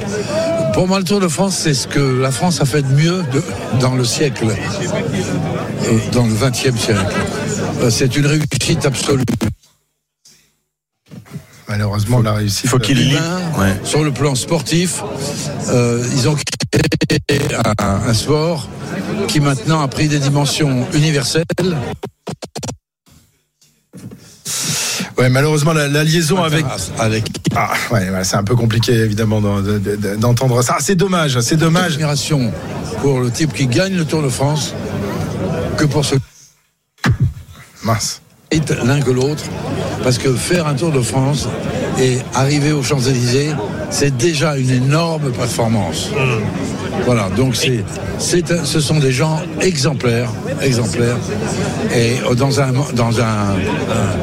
Pour moi, le Tour de France, c'est ce que la France a fait de mieux de- dans le siècle, euh, dans le XXe siècle. Euh, c'est une réussite absolue. Malheureusement, la réussite. Il faut qu'il lit. Humain, Sur le plan sportif, euh, ils ont créé un, un sport qui maintenant a pris des dimensions universelles. Ouais, malheureusement, la, la liaison avec. avec Ah, ouais, ouais, c'est un peu compliqué, évidemment, d'en- de- de- d'entendre ça. C'est dommage, c'est dommage. admiration pour le type qui gagne le Tour de France que pour ce Mince. l'un que l'autre. Parce que faire un Tour de France et arriver aux Champs-Élysées, c'est déjà une énorme performance. Voilà, donc c'est, c'est ce sont des gens exemplaires, exemplaires. Et euh, dans un, dans un,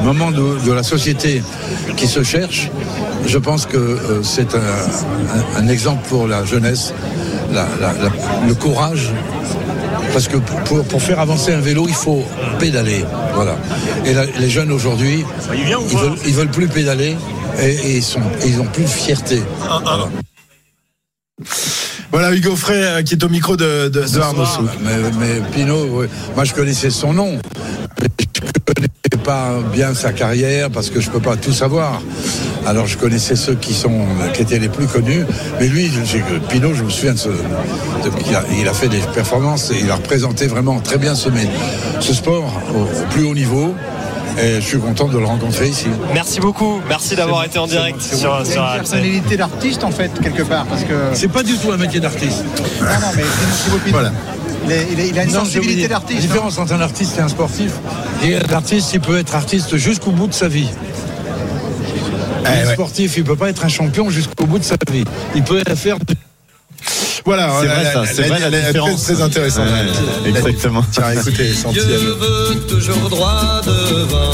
un moment de, de la société qui se cherche, je pense que euh, c'est un, un- un exemple pour la jeunesse, la- la- la- le courage. Parce que pour, pour faire avancer un vélo, il faut pédaler. Voilà. Et la- les jeunes aujourd'hui, ils veulent, ils veulent plus pédaler et, et ils, sont, et ils ont plus de fierté. Voilà. Voilà Hugo Frey euh, qui est au micro de, de, de Arnaud. Mais, mais Pinot, moi je connaissais son nom. Mais Je connaissais pas bien sa carrière parce que je peux pas tout savoir. Alors je connaissais ceux qui sont qui étaient les plus connus. Mais lui, Pinot, je me souviens de ce. de- il, a, il a fait des performances et il a représenté vraiment très bien ce, sport au, au plus haut niveau. Et je suis content de le rencontrer ici. Merci beaucoup. Merci d'avoir été en direct sur, sur C'est une personnalité d'artiste en fait quelque part parce que C'est pas du tout un métier d'artiste. non non mais Voilà. il, est- il est- il a une Non, sensibilité oublié. La d'artiste. hein. différence entre un artiste et un sportif, et l'artiste, il peut être artiste jusqu'au bout de sa vie. Eh un sportif, il peut pas être un champion jusqu'au bout de sa vie. Il peut faire. Voilà, C'est la- vrai, ça, la- c'est la- vrai, la la- différence. Très, très intéressant. Ouais, La- la- exactement. Tiens, écoutez, Santiano. veut toujours droit devant.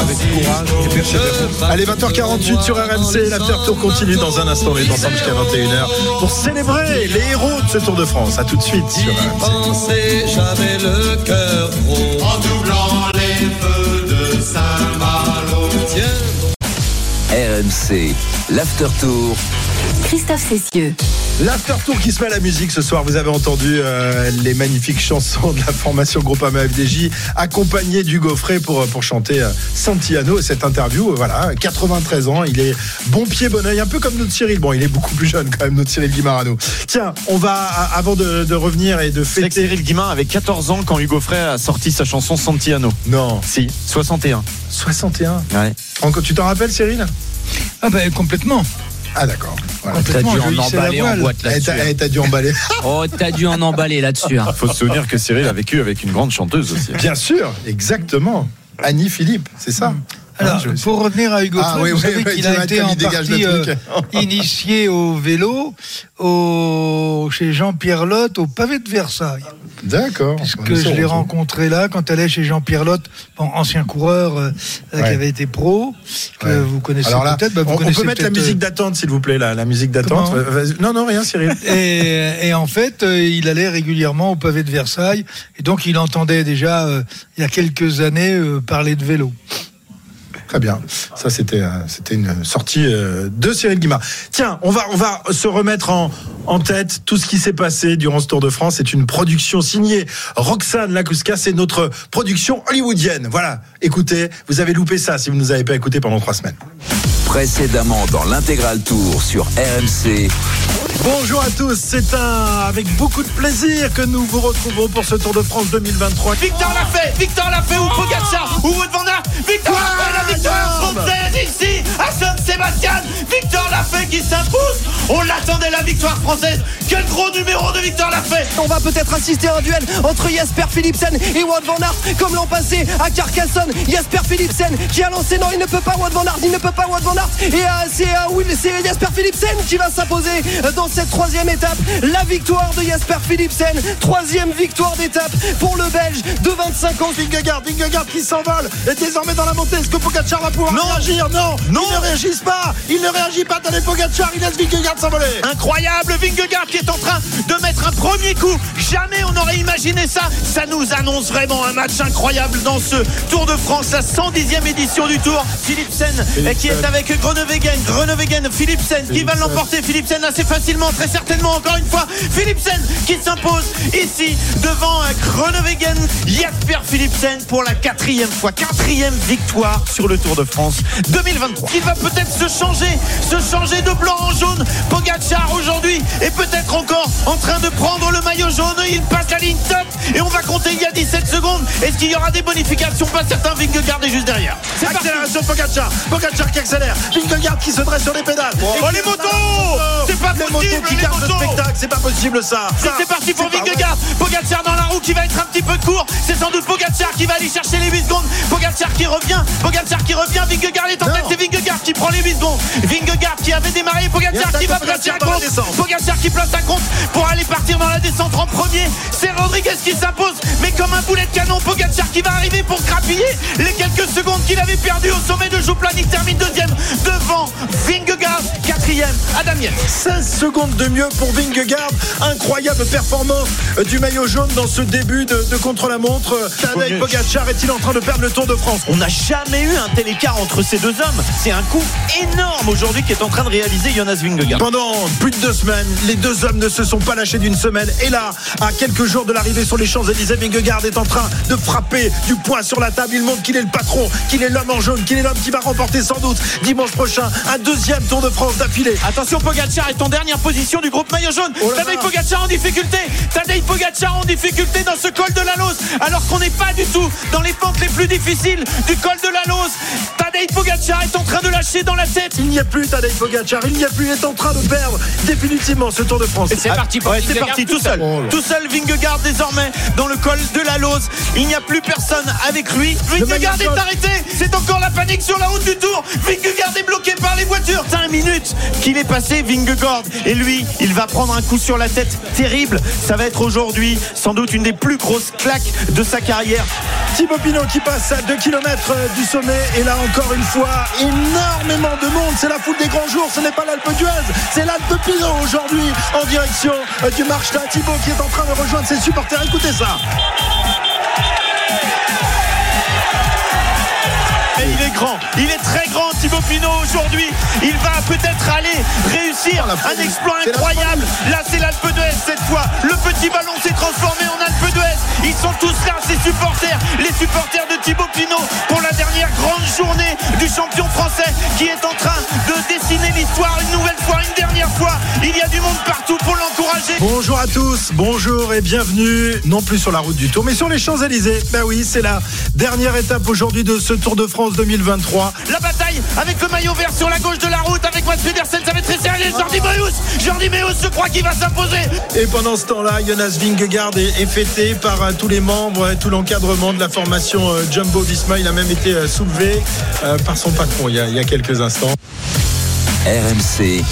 Avec courage et persévérance. Allez, 20h48 sur RMC, l'after tour continue dans un instant. On est ensemble jusqu'à 21h pour célébrer les héros de ce Tour de France. À tout de suite sur RMC. Pensez, j'avais le cœur gros. En doublant les feux de Saint-Malo. RMC, l'after tour. Christophe Cessieux. L'after tour qui se met à la musique ce soir. Vous avez entendu euh, les magnifiques chansons de la formation Groupama FDJ, accompagné du Gaufret pour, pour chanter euh, Santiano. Cette interview, euh, voilà, 93 ans, il est bon pied, bon oeil, un peu comme notre Cyril. Bon, il est beaucoup plus jeune quand même, notre Cyril Guimarano. Tiens, on va, avant de, de revenir et de C'est que fêter. Cyril Guimard avait 14 ans quand Hugo Frey a sorti sa chanson Santiano. Non. Si, 61. 61. Ouais. Encore, tu t'en rappelles, Cyril? Ah ben complètement. Ah, d'accord. Voilà. T'as dû en emballer boîte Eh, là-dessus. T'as eh, dû emballer. Oh, t'as dû en emballer là-dessus. hein. Il faut se souvenir que Cyril a vécu avec une grande chanteuse aussi. Bien sûr, exactement. Annie Philippe, c'est ça? Alors, Ah, pour revenir à Hugo Ah, Frey, oui, vous oui, savez oui, qu'il a été en partie euh, initié au vélo au, chez Jean-Pierre Lotte au pavé de Versailles. D'accord. Que je l'ai rencontré là quand elle est chez Jean-Pierre Lotte, bon, ancien coureur euh, euh, Ouais. qui avait été pro, que Ouais. vous connaissez là, peut-être. bah, vous on, on peut mettre la musique euh, d'attente, s'il vous plaît, la, la musique d'attente. Non, non, rien, Cyril. Et, et en fait, euh, il allait régulièrement au pavé de Versailles. Et donc, il entendait déjà, euh, il y a quelques années, euh, parler de vélo. Très bien. Ça, c'était euh, une sortie euh, de Cyril Guimard. Tiens, on va, se remettre en, tête tout ce qui s'est passé durant ce Tour de France. C'est une production signée Roxane Lacusca. C'est notre production hollywoodienne. Voilà. Écoutez, vous avez loupé ça si vous ne nous avez pas écouté pendant trois semaines. Précédemment dans l'intégral tour sur RMC. Bonjour à tous, c'est un avec beaucoup de plaisir que nous vous retrouvons pour ce Tour de France 2023. Victor l'a fait, Victor l'a fait, ou Pogacar, ou Wout van Aert, Victor l'a fait, la victoire française ici, à Saint-Sébastien, Victor l'a fait qui s'impose, on l'attendait la victoire française, quel gros numéro de Victor l'a fait. On va peut-être assister à un duel entre Jasper Philipsen et Wout van Aert comme l'an passé à Carcassonne. Jasper Philipsen qui a lancé non il ne peut pas Wout van Aert, il ne peut pas Wout van Aert. Et euh, c'est euh, Will- c'est Jasper Philipsen qui va s'imposer dans cette troisième étape. La victoire de Jasper Philipsen, troisième victoire d'étape pour le Belge de 25 ans. Vingegaard, Vingegaard qui s'envole est désormais dans la montée. Est-ce que Pogacar va pouvoir réagir Non, Non. il ne réagisse pas. Il ne réagit pas. Attendez, Pogacar, il laisse Vingegaard s'envoler. Incroyable, Vingegaard qui est en train de mettre un premier coup. Jamais on n'aurait imaginé ça. Ça nous annonce vraiment un match incroyable dans ce Tour de France, la 110e édition du Tour. Philipsen euh, qui est avec Groenewegen. Groenewegen, Philipsen qui va l'emporter. Philipsen assez facilement, très certainement encore une fois. Philipsen qui s'impose ici devant euh, Groenewegen. Jasper Philipsen pour la quatrième fois, quatrième victoire sur le Tour de France 2023. Il va peut-être se changer, se changer de blanc en jaune. Pogacar aujourd'hui est peut-être encore en train de prendre le maillot jaune. Il passe la ligne top et on va compter il y a 17 secondes. Est-ce qu'il y aura des bonifications? Pas certain. Vingegaard est juste derrière. C'est. Accélération Pogacar. Pogacar qui accélère. Vingegaard qui se dresse sur les pédales. Oh, les motos C'est pas possible, qui le spectacle. C'est pas possible ça. C'est parti pour Vingegaard. Pogacar dans la roue qui va être un petit peu court. C'est sans doute Pogacar qui va aller chercher les 8 secondes. Pogacar qui revient. Pogacar qui revient. Vingegaard est en tête. C'est Vingegaard qui prend les 8 secondes. Vingegaard qui avait démarré. Pogacar qui va placer la compte. Pogacar qui place un compte pour aller partir dans la descente en premier. C'est Rodriguez qui s'impose Mais comme un boulet de canon Pogacar qui va arriver pour grappiller Les quelques secondes qu'il avait perdues au sommet de Jouplan. Il termine deuxième devant Vingegaard. Quatrième Adam Yates. 16 secondes de mieux pour Vingegaard. Incroyable performance euh, du maillot jaune dans ce début de, de contre-la-montre. Euh, Tadej Pogacar est-il en train de perdre le Tour de France On n'a jamais eu un tel écart entre ces deux hommes. C'est un coup énorme aujourd'hui qui est en train de réaliser Jonas Vingegaard. Pendant plus de deux semaines, les deux hommes ne se sont pas lâchés d'une semaine. Et là, à quelques jours de l'arrivée sur les Champs-Élysées, Vingegaard est en train de frapper du poing sur la table. Il montre qu'il est le patron, qu'il est l'homme en jaune, qu'il est l'homme qui va remporter sans doute dimanche prochain un deuxième Tour de France d'affilée. Attention Pogacar est en dernière position du groupe maillot jaune. Oh Tadej. Pogacar en difficulté. Tadej Pogacar en difficulté dans ce col de la Lose. Alors qu'on n'est pas du tout dans les pentes les plus difficiles du col de la Lose. Tadej Pogacar est en train de lâcher dans la tête. Il n'y a plus Tadej Pogacar, il n'y a plus, il est en train de perdre définitivement ce Tour de France. Et c'est parti pour ouais, c'est parti tout seul. Oh. Tout seul Vingegaard désormais dans le col de la Lose. Il n'y a plus personne avec lui. Vingegaard est arrêté. C'est encore la panique sur la route du Tour. Vingegaard est bloqué par les voitures. 5 minutes qu'il est passé Vingegaard et lui, il va prendre un coup sur la tête terrible. Ça va être aujourd'hui sans doute une des plus grosses claques de sa carrière. Thibaut Pinot qui passe à 2 km du sommet. Et là encore une fois énormément de monde. C'est la foule des grands jours. Ce n'est pas l'Alpe d'Huez. C'est l'Alpe Pinot aujourd'hui en direction euh, du Marchta. Thibaut qui est en train de rejoindre ses supporters. Écoutez ça grand, il est très grand Thibaut Pinot aujourd'hui. Il va peut-être aller réussir un exploit incroyable. Là c'est l'Alpe d'Huez cette fois. Le petit ballon s'est transformé en Alpe d'Huez. Ils sont tous là, ces supporters, les supporters de Thibaut Pinot pour la dernière grande journée du champion français qui est en train de dessiner l'histoire une nouvelle fois, une dernière fois. Il y a du monde partout pour l'encourager. Bonjour à tous, bonjour et bienvenue, non plus sur la route du Tour, mais sur les Champs-Élysées. Ben oui, c'est la dernière étape aujourd'hui de ce Tour de France 2023. La bataille avec le maillot vert sur la gauche de la route avec Mats Pedersen, ça va être très sérieux. Jordi Meus, Jordi Meus, je crois qu'il va s'imposer. Et pendant ce temps-là, Jonas Vingegaard est, est fêté par euh, tous les membres, tout l'encadrement de la formation euh, Jumbo Visma. Il a même été euh, soulevé euh, par son patron il y a, il y a quelques instants. RMC,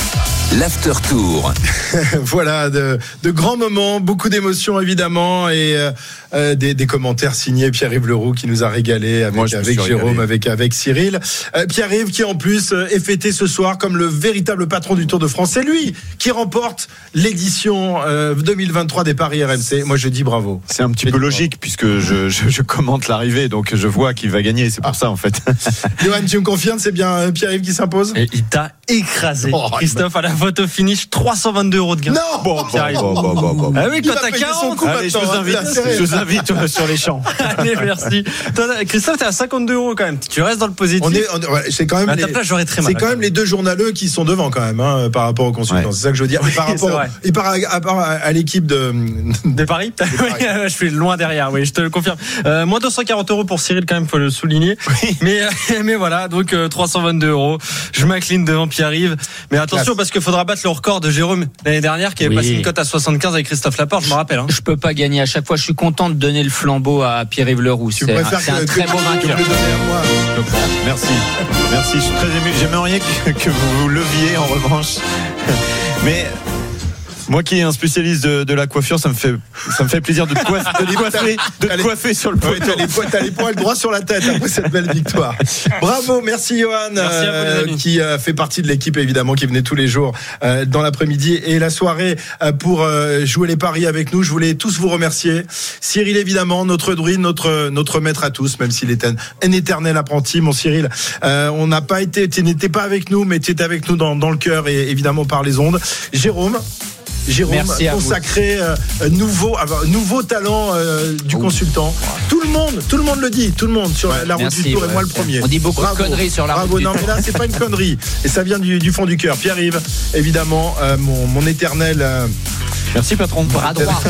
l'after tour. voilà, de, de grands moments, beaucoup d'émotions évidemment et euh, euh, des, des commentaires signés Pierre-Yves Leroux qui nous a régalé avec, Moi, Jérôme, régalé. avec, avec Cyril. Euh, Pierre-Yves qui en plus est fêté ce soir comme le véritable patron du Tour de France. C'est lui qui remporte l'édition euh, 2023 des Paris RMC. Moi je dis bravo. C'est un petit peu logique puisque je, je, je commente l'arrivée, donc je vois qui va gagner. C'est pour ça en fait. Johan, tu me confirmes, c'est bien Pierre-Yves qui s'impose? Et il t'a écrasé. Oh, Christophe, à la photo finish, 322 euros de gain. Non Bon, bon, bon, bon, bon, bon. Ah oui, quand t'as payer son 40. coup Allez, je vous invite, hein, c'est je vous invite euh, sur les champs. Allez, merci. Christophe, t'es à 52 euros quand même. Tu restes dans le positif. On est, on ouais, c'est quand même. à ta les- place, j'aurais très mal. C'est quand même les deux journaleux qui sont devant quand même hein, par rapport aux consultants. Ouais. C'est ça que je veux dire. Et par Oui, rapport, et par, à, à- à l'équipe de. De Paris, Oui, Je suis loin derrière, oui, je te le confirme. Euh, moins 240 euros pour Cyril, quand même, faut le souligner. Mais, euh, mais voilà, donc euh, 322 euros. Je m'incline devant Pierre-Yves. Mais attention, Classe. parce qu'il faudra battre le record de Jérôme l'année dernière, qui avait Oui. passé une cote à 75 avec Christophe Laporte, je me rappelle. Hein. Je peux pas gagner à chaque fois. Je suis content de donner le flambeau à Pierre-Yves Leroux. C'est un, un très que- beau que vainqueur. Merci. Merci, je suis très ému. J'aimerais que, que vous vous leviez en revanche. Mais moi qui est un spécialiste de, de la coiffure, ça me fait, ça me fait plaisir de te coiffer, de te coiffer, de te Allez. coiffer sur le Ouais, poteau. t'as les, poils- les poils droits sur la tête après cette belle victoire. Bravo, merci Johan, Merci à vous, les amis. qui euh, fait partie de l'équipe évidemment, qui venait tous les jours euh, dans l'après-midi et la soirée euh, pour euh, jouer les paris avec nous. Je voulais tous vous remercier. Cyril évidemment, notre druide, notre notre maître à tous, même s'il est un, un éternel apprenti. Mon Cyril, euh, on n'a pas été, tu n'étais pas avec nous, mais tu étais avec nous dans, dans le cœur et évidemment par les ondes. Jérôme. Jérôme, Merci consacré euh, nouveau, nouveau talent euh, du consultant. Tout le monde, tout le monde le dit, tout le monde sur la route merci, du Tour et moi le premier. On dit beaucoup de Bravo. conneries sur la Bravo. route du non, mais là c'est pas une connerie et ça vient du, du fond du cœur. Pierre-Yves, évidemment, euh, mon, mon éternel. euh, Merci patron. Bras droit.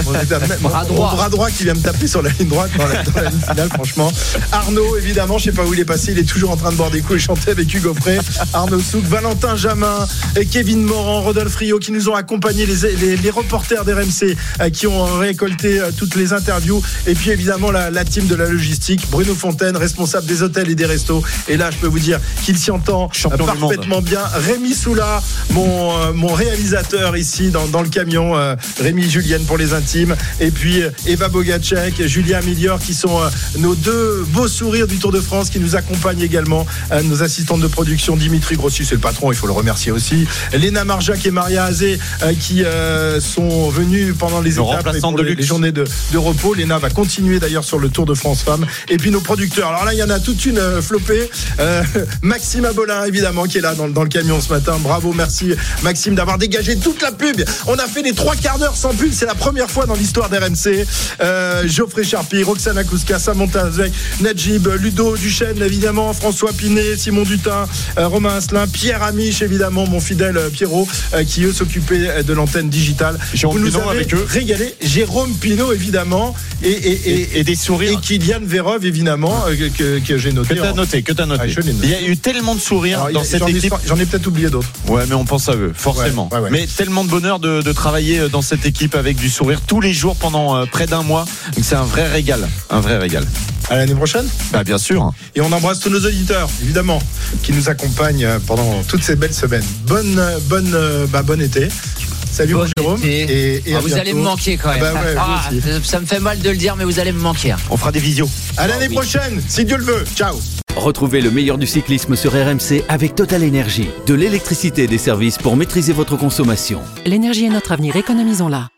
Bras droit. bras droit qui vient me taper sur la ligne droite dans la, dans la ligne finale, franchement. Arnaud, évidemment, je sais pas où il est passé, il est toujours en train de boire des coups et chanter avec Hugo Frey, Arnaud Souk, Valentin Jamin, et Kevin Morand, Rodolphe Rio qui nous ont accompagnés, les, les, les reporters d'RMC euh, qui ont récolté euh, toutes les interviews, et puis évidemment la, la team de la logistique, Bruno Fontaine, responsable des hôtels et des restos. Et là, je peux vous dire qu'il s'y entend euh, Champion parfaitement bien. Rémi Soula, mon, euh, mon réalisateur ici dans, dans le camion, euh, Rémi Julienne pour les intimes, et puis Eva Bogacek, Julien Milior qui sont euh, nos deux beaux sourires du Tour de France qui nous accompagnent également, nos assistantes de production, Dimitri Grossi, c'est le patron, il faut le remercier aussi, Léna Marjac et Maria Azé qui euh, sont venus pendant les étapes et remplaçants pour de les, journées de, de repos. Léna va continuer d'ailleurs sur le Tour de France Femmes. Et puis nos producteurs. Alors là, il y en a toute une euh, flopée. Euh, Maxime Abolin, évidemment, qui est là dans, dans le camion ce matin. Bravo, merci Maxime d'avoir dégagé toute la pub. On a fait les trois quarts d'heure sans pull, c'est la première fois dans l'histoire d'RMC. Geoffrey Charpie, Roxana Akouska, Samantha Azek, Najib, Ludo Duchesne, évidemment, François Pinet, Simon Dutin, Romain Asselin, Pierre Amiche, évidemment, mon fidèle Pierrot, qui eux s'occupaient de l'antenne digitale. Jérôme Vous nous avez avec eux. régalé. Jérôme Pinot, évidemment, et, et, Et des sourires. et Kylian Verov, évidemment, euh, que, j'ai noté. Que t'as noté, que t'as noté. Ah, je l'ai noté. Il y a eu tellement de sourires Alors, il y dans cette j'en ai- équipe. J'en ai peut-être oublié d'autres. Ouais, mais on pense à eux, forcément. Ouais, ouais, ouais. Mais tellement de bonheur de, de travailler euh, dans cette équipe avec du sourire tous les jours pendant euh, près d'un mois. Donc c'est un vrai régal, un vrai régal. À l'année prochaine? Bah bien sûr. Et on embrasse tous nos auditeurs, évidemment, qui nous accompagnent euh, pendant toutes ces belles semaines. Bonne, euh, bonne, euh, bah, bon été. Salut mon Jérôme. Et, et Ah, à vous bientôt. allez me manquer quand même. Ah bah ouais, vous Ah, ça me fait mal de le dire, mais vous allez me manquer. On fera des visios. À l'année oui. prochaine, si Dieu le veut. Ciao. Retrouvez le meilleur du cyclisme sur RMC avec Total Énergie. De l'électricité et des services pour maîtriser votre consommation. L'énergie est notre avenir, économisons-la.